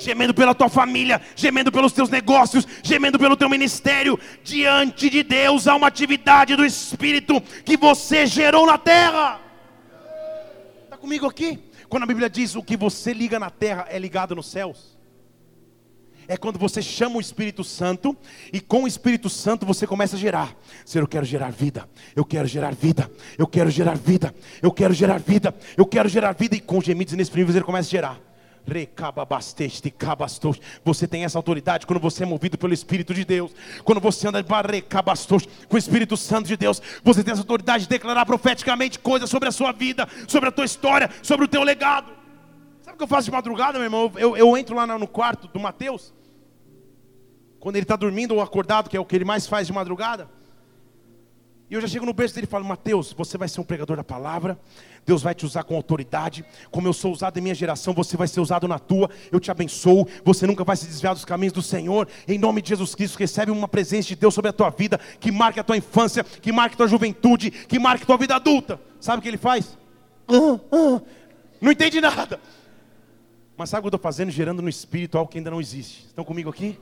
gemendo pela tua família, gemendo pelos teus negócios, gemendo pelo teu ministério. Diante de Deus há uma atividade do Espírito que você gerou na terra. Está comigo aqui? Quando a Bíblia diz o que você liga na terra é ligado nos céus. É quando você chama o Espírito Santo e com o Espírito Santo você começa a gerar. Senhor, eu quero gerar vida. Eu quero gerar vida. Eu quero gerar vida. Eu quero gerar vida. Eu quero gerar vida e com gemidos inexprimíveis ele começa a gerar. Você tem essa autoridade quando você é movido pelo Espírito de Deus. Quando você anda com o Espírito Santo de Deus, você tem essa autoridade de declarar profeticamente coisas sobre a sua vida, sobre a tua história, sobre o teu legado. Sabe o que eu faço de madrugada, meu irmão? Eu, eu entro lá no quarto do Mateus, quando ele está dormindo ou acordado, que é o que ele mais faz de madrugada. E eu já chego no berço dele e falo: Mateus, você vai ser um pregador da palavra. Deus vai te usar com autoridade. Como eu sou usado em minha geração, você vai ser usado na tua. Eu te abençoo. Você nunca vai se desviar dos caminhos do Senhor. Em nome de Jesus Cristo, recebe uma presença de Deus sobre a tua vida, que marque a tua infância, que marque a tua juventude, que marque a tua vida adulta. Sabe o que ele faz? Ah, ah, não entende nada. Mas sabe o que eu estou fazendo? Gerando no espírito algo que ainda não existe. Estão comigo aqui?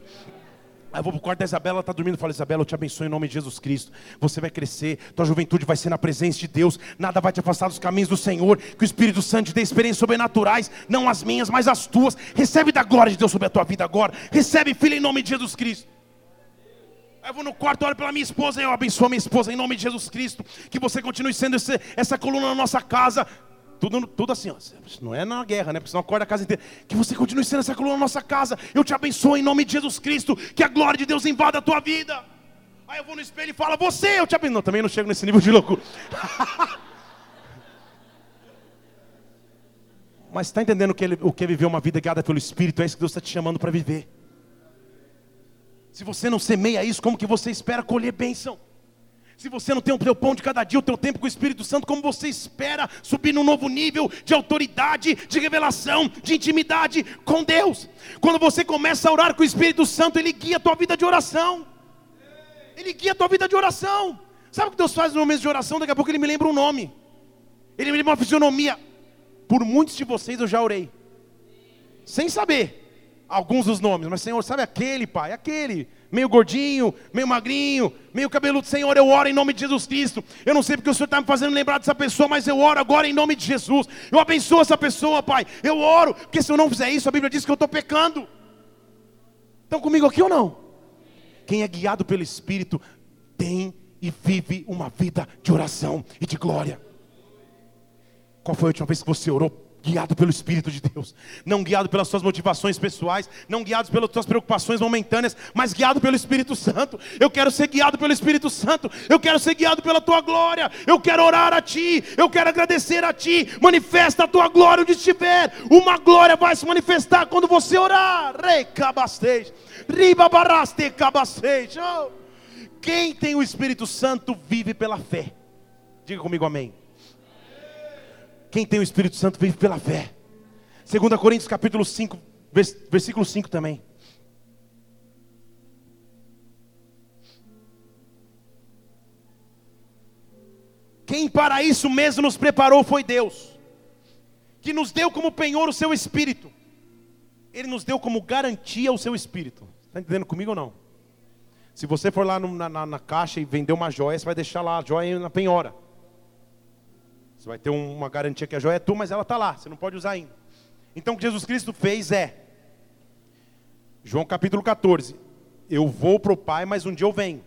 Aí eu vou para o quarto da Isabela, ela está dormindo. Eu falo, Isabela, eu te abençoo em nome de Jesus Cristo. Você vai crescer, tua juventude vai ser na presença de Deus. Nada vai te afastar dos caminhos do Senhor. Que o Espírito Santo te dê experiências sobrenaturais, não as minhas, mas as tuas. Recebe da glória de Deus sobre a tua vida agora. Recebe, filha, em nome de Jesus Cristo. Aí eu vou no quarto, olho pela minha esposa, eu abençoo a minha esposa em nome de Jesus Cristo. Que você continue sendo esse, essa coluna na nossa casa. Tudo, tudo assim, ó. não é na guerra, né? Porque senão acorda a casa inteira. Que você continue sendo essa coluna na nossa casa. Eu te abençoo em nome de Jesus Cristo. Que a glória de Deus invada a tua vida. Aí eu vou no espelho e falo, você, eu te abençoo. Não, também não chego nesse nível de loucura. <laughs> Mas está entendendo o que, o que é viver uma vida guiada pelo Espírito? É isso que Deus está te chamando para viver. Se você não semeia isso, como que você espera colher bênção? Se você não tem o teu pão de cada dia, o teu tempo com o Espírito Santo, como você espera subir num novo nível de autoridade, de revelação, de intimidade com Deus? Quando você começa a orar com o Espírito Santo, ele guia a tua vida de oração. Ele guia a tua vida de oração. Sabe o que Deus faz no momento de oração? Daqui a pouco ele me lembra um nome. Ele me lembra uma fisionomia. Por muitos de vocês eu já orei. Sem saber alguns dos nomes, mas Senhor, sabe aquele, Pai, aquele meio gordinho, meio magrinho, meio cabeludo. Senhor, eu oro em nome de Jesus Cristo. Eu não sei porque o Senhor está me fazendo lembrar dessa pessoa, mas eu oro agora em nome de Jesus. Eu abençoo essa pessoa, Pai. Eu oro, porque se eu não fizer isso, a Bíblia diz que eu estou pecando. Estão comigo aqui ou não? Quem é guiado pelo Espírito tem e vive uma vida de oração e de glória. Qual foi a última vez que você orou guiado pelo Espírito de Deus, não guiado pelas suas motivações pessoais, não guiado pelas suas preocupações momentâneas, mas guiado pelo Espírito Santo. Eu quero ser guiado pelo Espírito Santo, eu quero ser guiado pela tua glória, eu quero orar a ti, eu quero agradecer a ti. Manifesta a tua glória onde estiver, uma glória vai se manifestar quando você orar. Ribabaraste cabastej. Oh. Quem tem o Espírito Santo vive pela fé. Diga comigo amém. Quem tem o Espírito Santo vive pela fé. 2 Coríntios capítulo 5, versículo 5 também. Quem para isso mesmo nos preparou foi Deus, que nos deu como penhor o seu espírito. Ele nos deu como garantia o seu espírito. Está entendendo comigo ou não? Se você for lá no, na, na, caixa e vender uma joia, você vai deixar lá a joia na penhora. Você vai ter uma garantia que a joia é tua, mas ela está lá, você não pode usar ainda. Então o que Jesus Cristo fez é, João capítulo 14, eu vou para o Pai, mas um dia eu venho.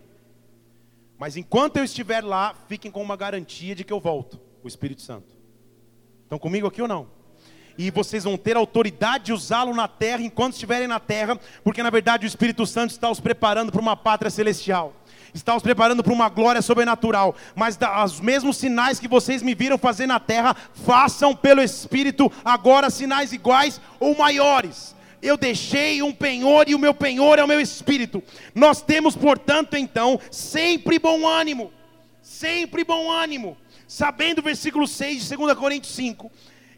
Mas enquanto eu estiver lá, fiquem com uma garantia de que eu volto, o Espírito Santo. Estão comigo aqui ou não? e vocês vão ter autoridade de usá-lo na terra enquanto estiverem na terra, porque na verdade o Espírito Santo está os preparando para uma pátria celestial. Está os preparando para uma glória sobrenatural, mas os mesmos sinais que vocês me viram fazer na terra, façam pelo Espírito agora sinais iguais ou maiores eu deixei um penhor e o meu penhor é o meu espírito. Nós temos, portanto, então, sempre bom ânimo, sempre bom ânimo, sabendo, versículo 6 de 2 Coríntios 5,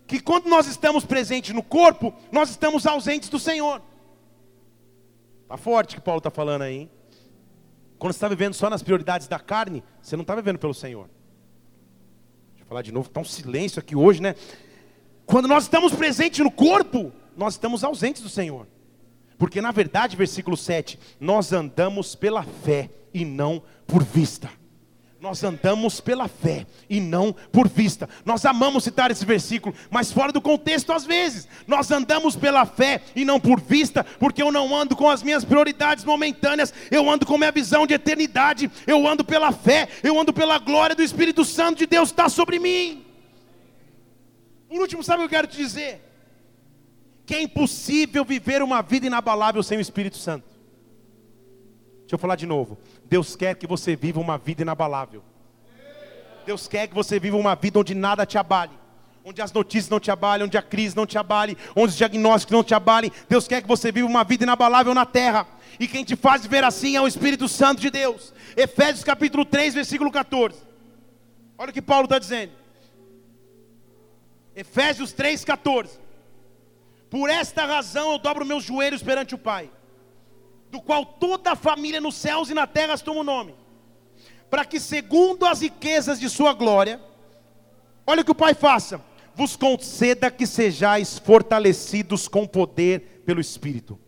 que quando nós estamos presentes no corpo, nós estamos ausentes do Senhor. Está forte que Paulo está falando aí. Hein? Quando você está vivendo só nas prioridades da carne, você não está vivendo pelo Senhor. Deixa eu falar de novo, está um silêncio aqui hoje, né? Quando nós estamos presentes no corpo, nós estamos ausentes do Senhor. Porque na verdade, versículo 7, nós andamos pela fé e não por vista. Nós andamos pela fé e não por vista. Nós amamos citar esse versículo, mas fora do contexto às vezes. Nós andamos pela fé e não por vista, porque eu não ando com as minhas prioridades momentâneas, eu ando com minha visão de eternidade, eu ando pela fé, eu ando pela glória do Espírito Santo de Deus está sobre mim. Por último, sabe o que eu quero te dizer? Que é impossível viver uma vida inabalável sem o Espírito Santo. Deixa eu falar de novo. Deus quer que você viva uma vida inabalável. Deus quer que você viva uma vida onde nada te abale. Onde as notícias não te abalem, onde a crise não te abale, onde os diagnósticos não te abalem. Deus quer que você viva uma vida inabalável na terra. E quem te faz viver assim é o Espírito Santo de Deus. Efésios capítulo 3, versículo 14. Olha o que Paulo está dizendo. Efésios 3, 14. Por esta razão eu dobro meus joelhos perante o Pai do qual toda a família nos céus e na terra toma o nome, para que, segundo as riquezas de Sua glória, olha o que o Pai faça, vos conceda que sejais fortalecidos com poder pelo Espírito.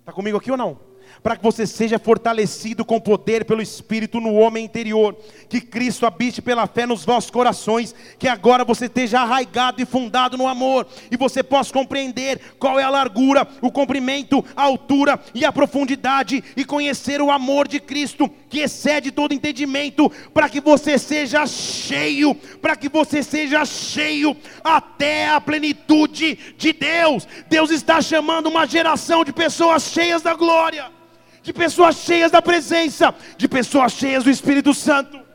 Está comigo aqui ou não? Para que você seja fortalecido com poder pelo Espírito no homem interior, que Cristo habite pela fé nos vossos corações, que agora você esteja arraigado e fundado no amor, e você possa compreender qual é a largura, o comprimento, a altura e a profundidade, e conhecer o amor de Cristo, que excede todo entendimento, para que você seja cheio, para que você seja cheio até a plenitude de Deus. Deus está chamando uma geração de pessoas cheias da glória de pessoas cheias da presença, de pessoas cheias do Espírito Santo.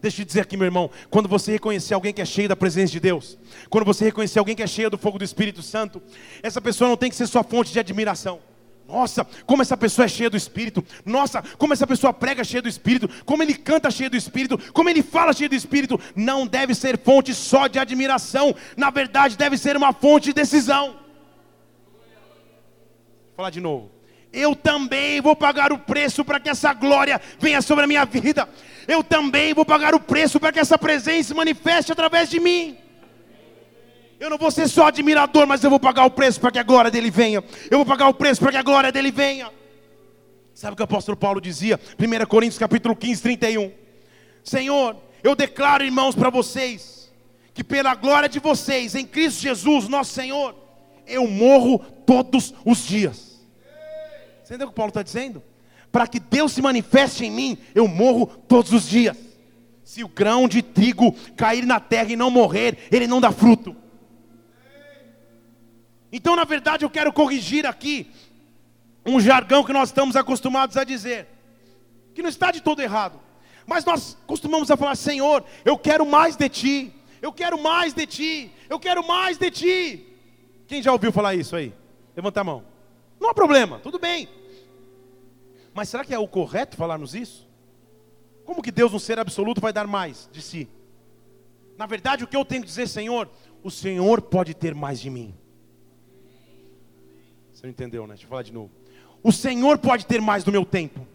Deixa eu dizer aqui, meu irmão, quando você reconhecer alguém que é cheio da presença de Deus, quando você reconhecer alguém que é cheio do fogo do Espírito Santo, essa pessoa não tem que ser sua fonte de admiração. Nossa, como essa pessoa é cheia do Espírito. Nossa, como essa pessoa prega cheia do Espírito. Como ele canta cheio do Espírito. Como ele fala cheio do Espírito. Não deve ser fonte só de admiração. Na verdade, deve ser uma fonte de decisão. Vou falar de novo eu também vou pagar o preço para que essa glória venha sobre a minha vida. Eu também vou pagar o preço para que essa presença se manifeste através de mim. Eu não vou ser só admirador, mas eu vou pagar o preço para que a glória dele venha. Eu vou pagar o preço para que a glória dele venha. Sabe o que o apóstolo Paulo dizia? 1 Coríntios capítulo 15, 31. Senhor, eu declaro, irmãos, para vocês, que pela glória de vocês, em Cristo Jesus, nosso Senhor, eu morro todos os dias. Você entendeu o que Paulo está dizendo? Para que Deus se manifeste em mim, eu morro todos os dias. Se o grão de trigo cair na terra e não morrer, ele não dá fruto. Então, na verdade, eu quero corrigir aqui um jargão que nós estamos acostumados a dizer, que não está de todo errado, mas nós costumamos a falar: Senhor, eu quero mais de Ti, eu quero mais de Ti, eu quero mais de Ti. Quem já ouviu falar isso aí? Levanta a mão. Não há problema, tudo bem. Mas será que é o correto falarmos isso? Como que Deus, no ser absoluto, vai dar mais de si? Na verdade, o que eu tenho que dizer, Senhor, o Senhor pode ter mais de mim. Você não entendeu, né? Deixa eu falar de novo. O Senhor pode ter mais do meu tempo.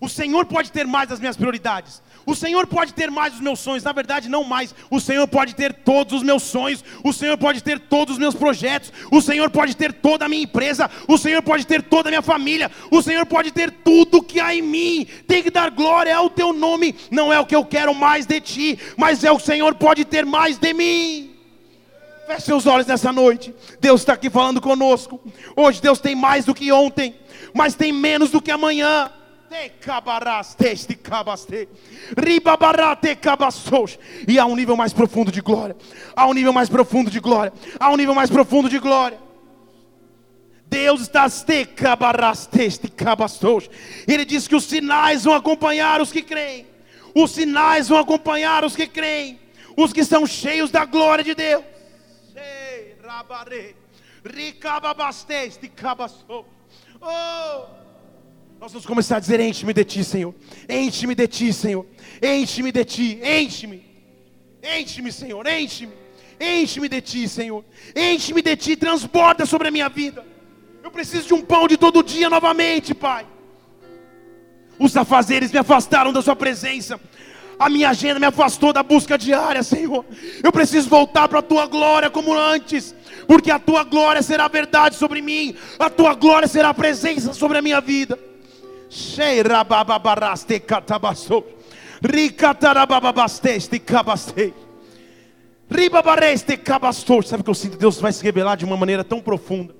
O Senhor pode ter mais das minhas prioridades. O Senhor pode ter mais dos meus sonhos. Na verdade, não mais. O Senhor pode ter todos os meus sonhos. O Senhor pode ter todos os meus projetos. O Senhor pode ter toda a minha empresa. O Senhor pode ter toda a minha família. O Senhor pode ter tudo que há em mim. Tem que dar glória ao teu nome. Não é o que eu quero mais de ti, mas é o Senhor pode ter mais de mim. Feche seus olhos nessa noite. Deus está aqui falando conosco. Hoje Deus tem mais do que ontem, mas tem menos do que amanhã. E há um nível mais profundo de glória. Há um nível mais profundo de glória. Há um nível mais profundo de glória. Deus está Ele diz que os sinais vão acompanhar os que creem. Os sinais vão acompanhar os que creem. Os que são cheios da glória de Deus. Oh! Nós vamos começar a dizer: Enche-me de ti, Senhor. Enche-me de ti, Senhor. Enche-me de ti. Enche-me. Enche-me, Senhor. Enche-me. Enche-me de ti, Senhor. Enche-me de ti. Transborda sobre a minha vida. Eu preciso de um pão de todo dia novamente, Pai. Os afazeres me afastaram da Sua presença. A minha agenda me afastou da busca diária, Senhor. Eu preciso voltar para a tua glória como antes, porque a tua glória será verdade sobre mim, a tua glória será presença sobre a minha vida. Sabe que eu sinto? Deus vai se revelar de uma maneira tão profunda.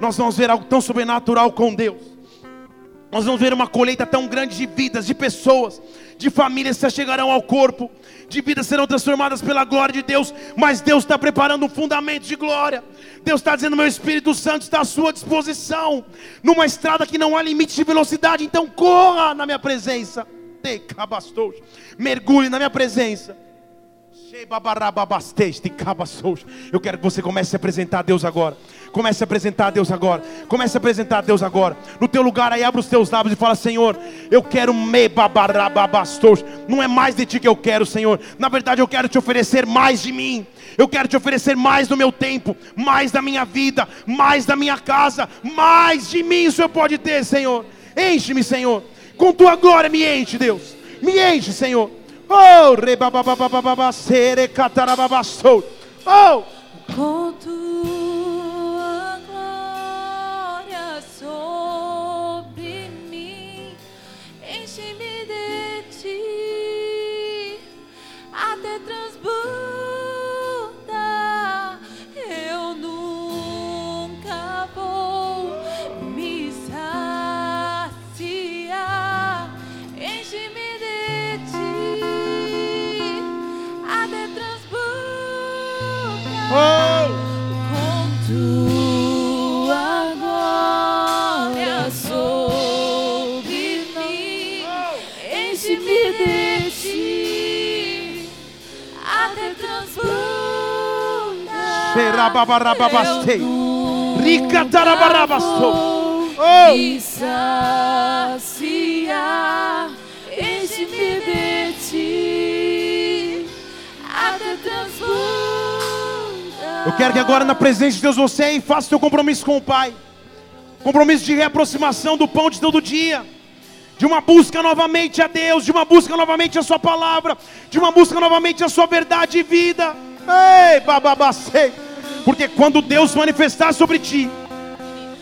Nós vamos ver algo tão sobrenatural com Deus. Nós vamos ver uma colheita tão grande de vidas, de pessoas, de famílias que chegarão ao corpo, de vidas serão transformadas pela glória de Deus, mas Deus está preparando um fundamento de glória. Deus está dizendo: meu Espírito Santo está à sua disposição, numa estrada que não há limite de velocidade, então corra na minha presença. Mergulhe na minha presença. Eu quero que você comece a apresentar a Deus agora. Comece a apresentar a Deus agora. Comece a apresentar a Deus agora. No teu lugar aí, abre os teus lábios e fala: Senhor, eu quero me babarababastos. Não é mais de ti que eu quero, Senhor. Na verdade, eu quero te oferecer mais de mim. Eu quero te oferecer mais do meu tempo, mais da minha vida, mais da minha casa, mais de mim o Senhor pode ter, Senhor. Enche-me, Senhor. Com tua glória me enche, Deus. Me enche, Senhor. Oh, rebabababababa, Eu nunca Ricatarabarabasto. Oh! me saciar, enche-me de ti, até transbordar. Eu quero que agora, na presença de Deus, você faça seu compromisso com o Pai. Compromisso de reaproximação do pão de todo dia. De uma busca novamente a Deus, de uma busca novamente a Sua palavra, de uma busca novamente a Sua verdade e vida. Ei, bababacei. Porque quando Deus manifestar sobre ti,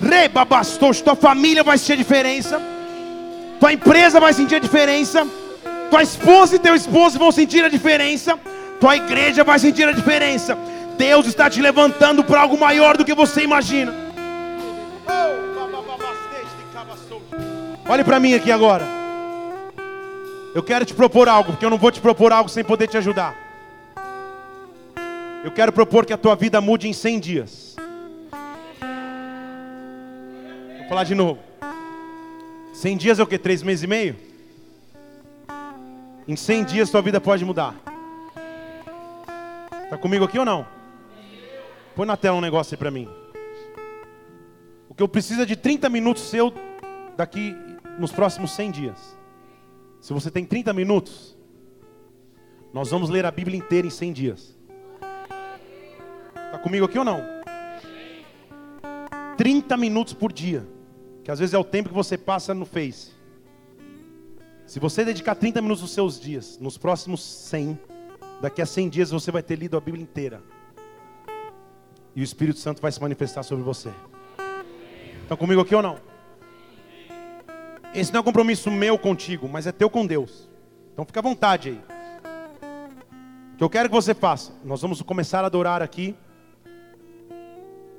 rei babastos, tua família vai sentir a diferença, tua empresa vai sentir a diferença, tua esposa e teu esposo vão sentir a diferença, tua igreja vai sentir a diferença. Deus está te levantando para algo maior do que você imagina. Olhe para mim aqui agora. Eu quero te propor algo, porque eu não vou te propor algo sem poder te ajudar. Eu quero propor que a tua vida mude em 100 dias. Vou falar de novo. 100 dias é o que? 3 meses e meio? Em 100 dias tua vida pode mudar. Está comigo aqui ou não? Põe na tela um negócio aí para mim. O que eu preciso é de 30 minutos seu daqui nos próximos 100 dias. Se você tem 30 minutos, nós vamos ler a Bíblia inteira em 100 dias. Está comigo aqui ou não? 30 minutos por dia, que às vezes é o tempo que você passa no Face. Se você dedicar 30 minutos dos seus dias, nos próximos 100, daqui a 100 dias você vai ter lido a Bíblia inteira. E o Espírito Santo vai se manifestar sobre você. Estão comigo aqui ou não? Esse não é um compromisso meu contigo, mas é teu com Deus. Então fica à vontade aí. O que eu quero que você faça, nós vamos começar a adorar aqui.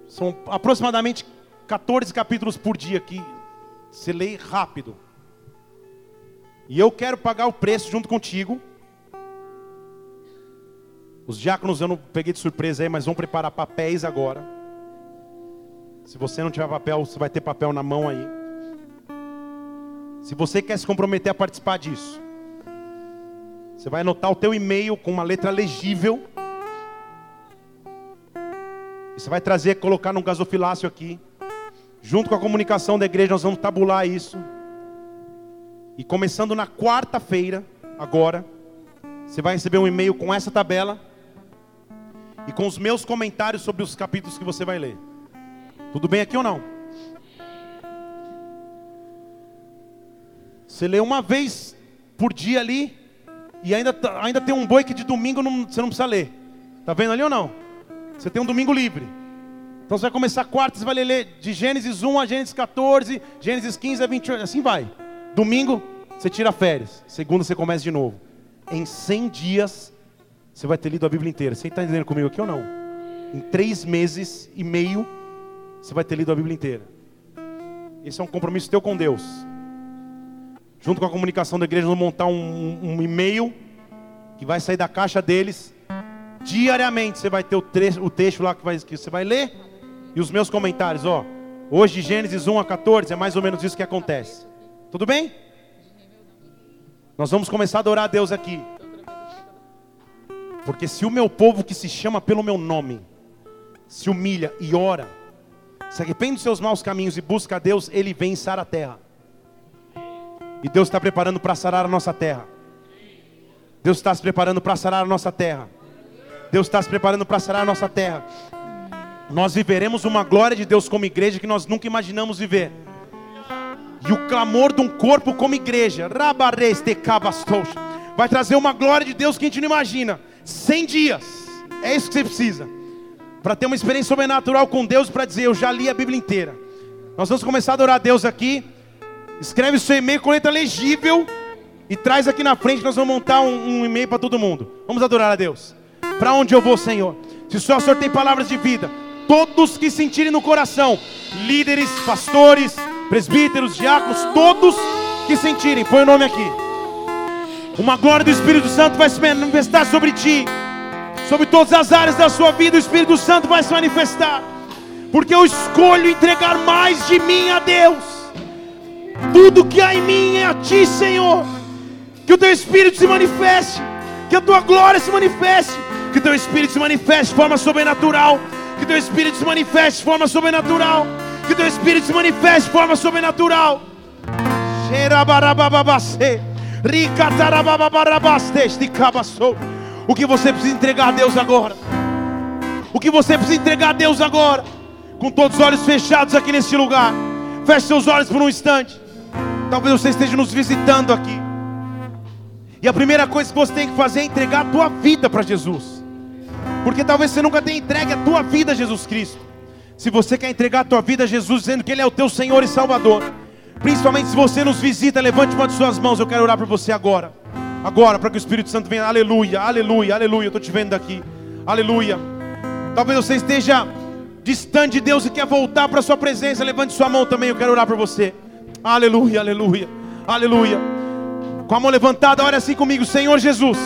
São aproximadamente 14 capítulos por dia que você lê rápido. E eu quero pagar o preço junto contigo. Os diáconos eu não peguei de surpresa aí, mas vão preparar papéis agora. Se você não tiver papel, você vai ter papel na mão aí. Se você quer se comprometer a participar disso, você vai anotar o teu e-mail com uma letra legível. E você vai trazer, colocar num gasofilácio aqui. Junto com a comunicação da igreja, nós vamos tabular isso. E começando na quarta-feira, agora, você vai receber um e-mail com essa tabela e com os meus comentários sobre os capítulos que você vai ler. Tudo bem aqui ou não? Você lê uma vez por dia ali e ainda, tá, ainda tem um boi que de domingo não, você não precisa ler. Tá vendo ali ou não? Você tem um domingo livre. Então você vai começar quarta, você vai ler de Gênesis 1 a Gênesis 14, Gênesis 15 a 28, assim vai. Domingo, você tira férias. Segunda, você começa de novo. Em 100 dias, você vai ter lido a Bíblia inteira. Você está entendendo comigo aqui ou não? Em três meses e meio, você vai ter lido a Bíblia inteira. Esse é um compromisso teu com Deus. Junto com a comunicação da igreja, vamos montar um, um e-mail que vai sair da caixa deles. Diariamente você vai ter o, trecho, o texto lá que, vai, que você vai ler e os meus comentários. Ó, hoje, Gênesis 1 a 14, é mais ou menos isso que acontece. Tudo bem? Nós vamos começar a adorar a Deus aqui. Porque se o meu povo que se chama pelo meu nome se humilha e ora, se arrepende dos seus maus caminhos e busca a Deus, ele vem sarar a terra. E Deus está preparando para sarar a nossa terra. Deus está se preparando para sarar a nossa terra. Deus está se preparando para sarar a nossa terra. Nós viveremos uma glória de Deus como igreja que nós nunca imaginamos viver. E o clamor de um corpo como igreja, vai trazer uma glória de Deus que a gente não imagina. 100 dias, é isso que você precisa, para ter uma experiência sobrenatural com Deus, para dizer: Eu já li a Bíblia inteira. Nós vamos começar a adorar a Deus aqui. Escreve seu e-mail com letra legível e traz aqui na frente. Nós vamos montar um, um e-mail para todo mundo. Vamos adorar a Deus. Para onde eu vou, Senhor? Se só o Senhor tem palavras de vida, todos que sentirem no coração, líderes, pastores, presbíteros, diáconos, todos que sentirem, põe o nome aqui. Uma glória do Espírito Santo vai se manifestar sobre ti, sobre todas as áreas da sua vida, o Espírito Santo vai se manifestar, porque eu escolho entregar mais de mim a Deus. Tudo que há em mim é a ti, Senhor. Que o teu Espírito se manifeste, que a tua glória se manifeste, que o teu Espírito se manifeste de forma sobrenatural, que o teu Espírito se manifeste de forma sobrenatural. Que teu Espírito se manifeste de forma sobrenatural. O que você precisa entregar a Deus agora? O que você precisa entregar a Deus agora? Com todos os olhos fechados aqui nesse lugar. Feche seus olhos por um instante. Talvez você esteja nos visitando aqui. E a primeira coisa que você tem que fazer é entregar a tua vida para Jesus. Porque talvez você nunca tenha entregue a tua vida a Jesus Cristo. Se você quer entregar a tua vida a Jesus, dizendo que Ele é o teu Senhor e Salvador, principalmente se você nos visita, levante uma de suas mãos. Eu quero orar por você agora. Agora, para que o Espírito Santo venha. Aleluia, aleluia, aleluia. Eu estou te vendo daqui. Aleluia. Talvez você esteja distante de Deus e quer voltar para a sua presença. Levante sua mão também. Eu quero orar por você. Aleluia, aleluia, aleluia. Com a mão levantada, ora assim comigo, Senhor Jesus.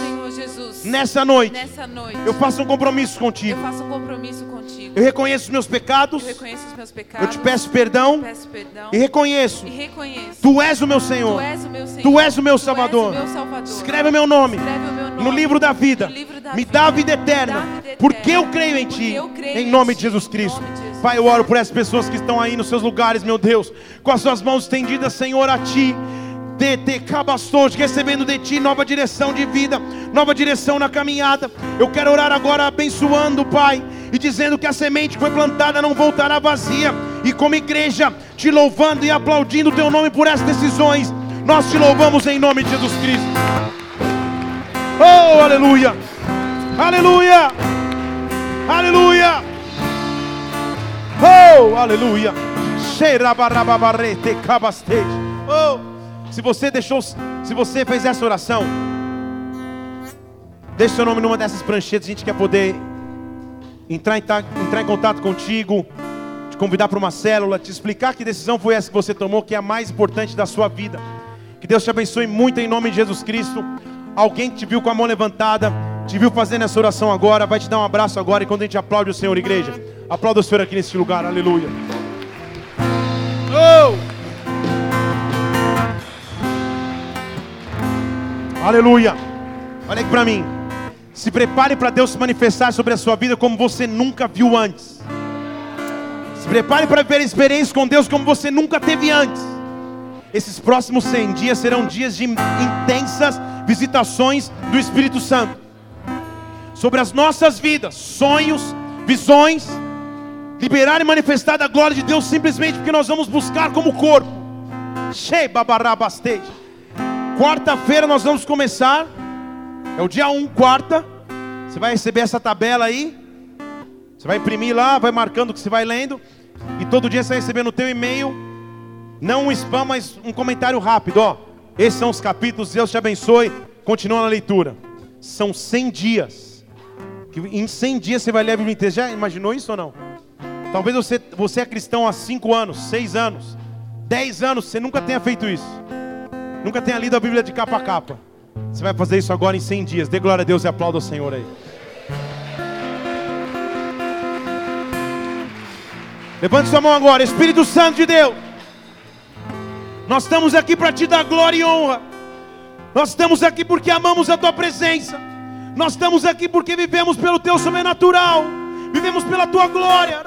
Nessa noite, Nessa noite. eu faço um compromisso eu contigo. faço um compromisso contigo. Eu reconheço os meus pecados. Eu reconheço os meus Eu pecados. te peço perdão peço perdão. e reconheço. E reconheço. Tu és o meu Senhor. Tu és o meu Senhor. Tu és o meu Tu és Salvador. o meu Salvador. Escreve o meu nome o meu nome no livro da vida. livro da Me dá a vida eterna. Porque eu creio em ti. eu creio Em nome de Jesus Cristo. Pai, eu oro por essas pessoas que estão aí nos seus lugares, meu Deus, com as suas mãos estendidas, Senhor, a ti. Recebendo de ti nova direção de vida, nova direção na caminhada. Eu quero orar agora abençoando, Pai, e dizendo que a semente que foi plantada não voltará vazia. E como igreja, te louvando e aplaudindo o teu nome por essas decisões. Nós te louvamos em nome de Jesus Cristo. Oh, aleluia! Aleluia! Aleluia! Oh, aleluia! Xerabarababarete cabastej. Oh, se você deixou, se você fez essa oração, deixe seu nome numa dessas pranchetas, a gente quer poder entrar em, entrar em contato contigo, te convidar para uma célula, te explicar que decisão foi essa que você tomou, que é a mais importante da sua vida. Que Deus te abençoe muito em nome de Jesus Cristo. Alguém te viu com a mão levantada, te viu fazendo essa oração agora, vai te dar um abraço agora. E quando a gente aplaude o Senhor, igreja, aplauda o Senhor aqui nesse lugar, aleluia. Aleluia. Olha aqui para mim. Se prepare para Deus se manifestar sobre a sua vida como você nunca viu antes. Se prepare para viver experiências com Deus como você nunca teve antes. Esses próximos 100 dias serão dias de intensas visitações do Espírito Santo sobre as nossas vidas, sonhos, visões, liberar e manifestar a glória de Deus simplesmente porque nós vamos buscar como corpo. Quarta-feira nós vamos começar. É o dia 1, quarta. Você vai receber essa tabela aí. Você vai imprimir lá, vai marcando o que você vai lendo. E todo dia você vai receber no teu e-mail. Não um spam, mas um comentário rápido. Ó, esses são os capítulos. Deus te abençoe. Continua na leitura. São 100 dias. Que em 100 dias você vai ler a Bíblia inteira. Já imaginou isso ou não? Talvez você, você é cristão há 5 anos, 6 anos, 10 anos. Você nunca tenha feito isso. Nunca tenha lido a Bíblia de capa a capa. Você vai fazer isso agora em 100 dias. Dê glória a Deus e aplauda o Senhor aí. Levante sua mão agora, Espírito Santo de Deus. Nós estamos aqui para te dar glória e honra. Nós estamos aqui porque amamos a tua presença. Nós estamos aqui porque vivemos pelo teu sobrenatural. Vivemos pela tua glória.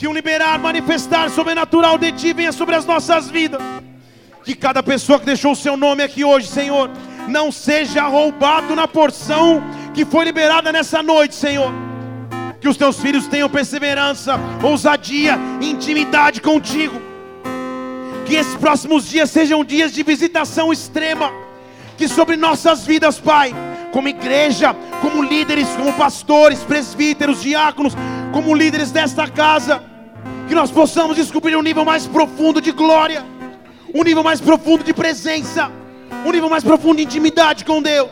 Que um liberar, manifestar sobrenatural de ti venha sobre as nossas vidas. Que cada pessoa que deixou o seu nome aqui hoje, Senhor, não seja roubado na porção que foi liberada nessa noite, Senhor que os teus filhos tenham perseverança, ousadia, intimidade contigo. Que esses próximos dias sejam dias de visitação extrema. Que sobre nossas vidas, Pai, como igreja, como líderes, como pastores, presbíteros, diáconos, como líderes desta casa, que nós possamos descobrir um nível mais profundo de glória, um nível mais profundo de presença, um nível mais profundo de intimidade com Deus.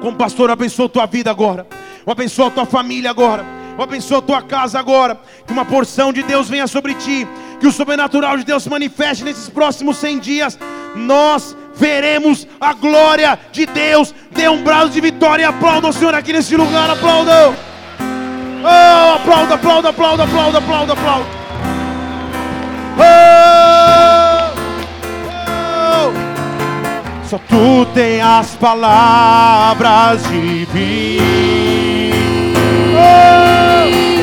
Como pastor, abençoa a tua vida agora. Abençoa a tua família agora. Abençoa a tua casa agora. Que uma porção de Deus venha sobre ti. Que o sobrenatural de Deus se manifeste nesses próximos 100 dias. Nós veremos a glória de Deus. Dê um braço de vitória e aplauda o Senhor aqui nesse lugar. Aplauda. Oh, aplauda, aplauda, aplauda, aplauda, aplauda, aplauda. Oh, oh. Só tu tem as palavras de vida. Oh!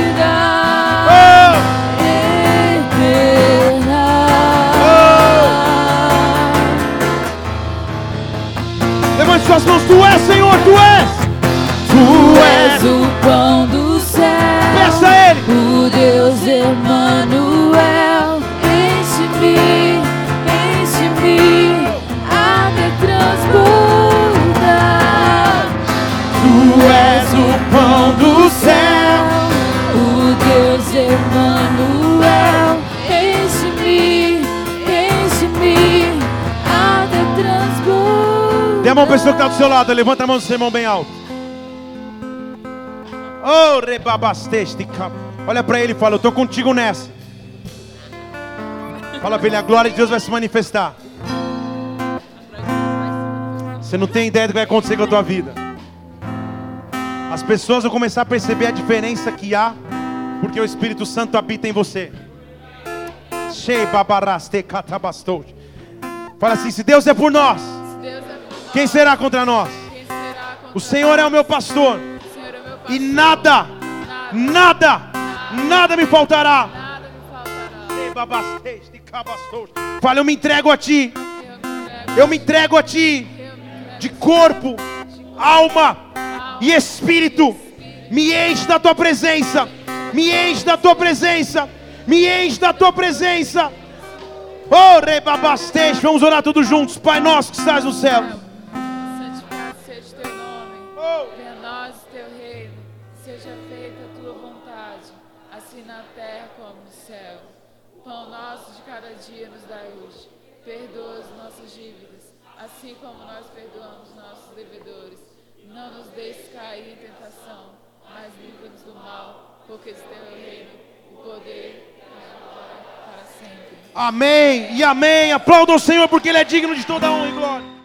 Suas mãos, tu és, Senhor, tu és. Tu és o pão do céu. Peça a Ele. O Deus Emmanuel. Enche-me, enche-me até transbordar. Tu és o pão do céu. Dê a mão para pessoa que está do seu lado. Levanta a mão do seu irmão bem alto. Oh, rebabasteste. Olha para ele e fala: Eu estou contigo nessa. Fala para ele: A glória de Deus vai se manifestar. Você não tem ideia do que vai acontecer com a tua vida. As pessoas vão começar a perceber a diferença que há, porque o Espírito Santo habita em você. Fala assim: se Deus é por nós. Quem será contra nós? O Senhor é o meu pastor, e nada, nada, nada me faltará. Fala, eu me entrego a ti, Eu me entrego, a ti, de corpo, alma e espírito. Me enche da tua presença, me enche da tua presença, me enche da tua presença. Oh, rebabastej, vamos orar todos juntos. Pai nosso que estás no céu. Pão nosso de cada dia nos dai hoje. Perdoa as nossas dívidas, assim como nós perdoamos nossos devedores. Não nos deixes cair em tentação, mas livra-nos do mal, porque teu é o reino, o poder e para sempre. Amém e amém. Aplauda o Senhor porque Ele é digno de toda honra e glória.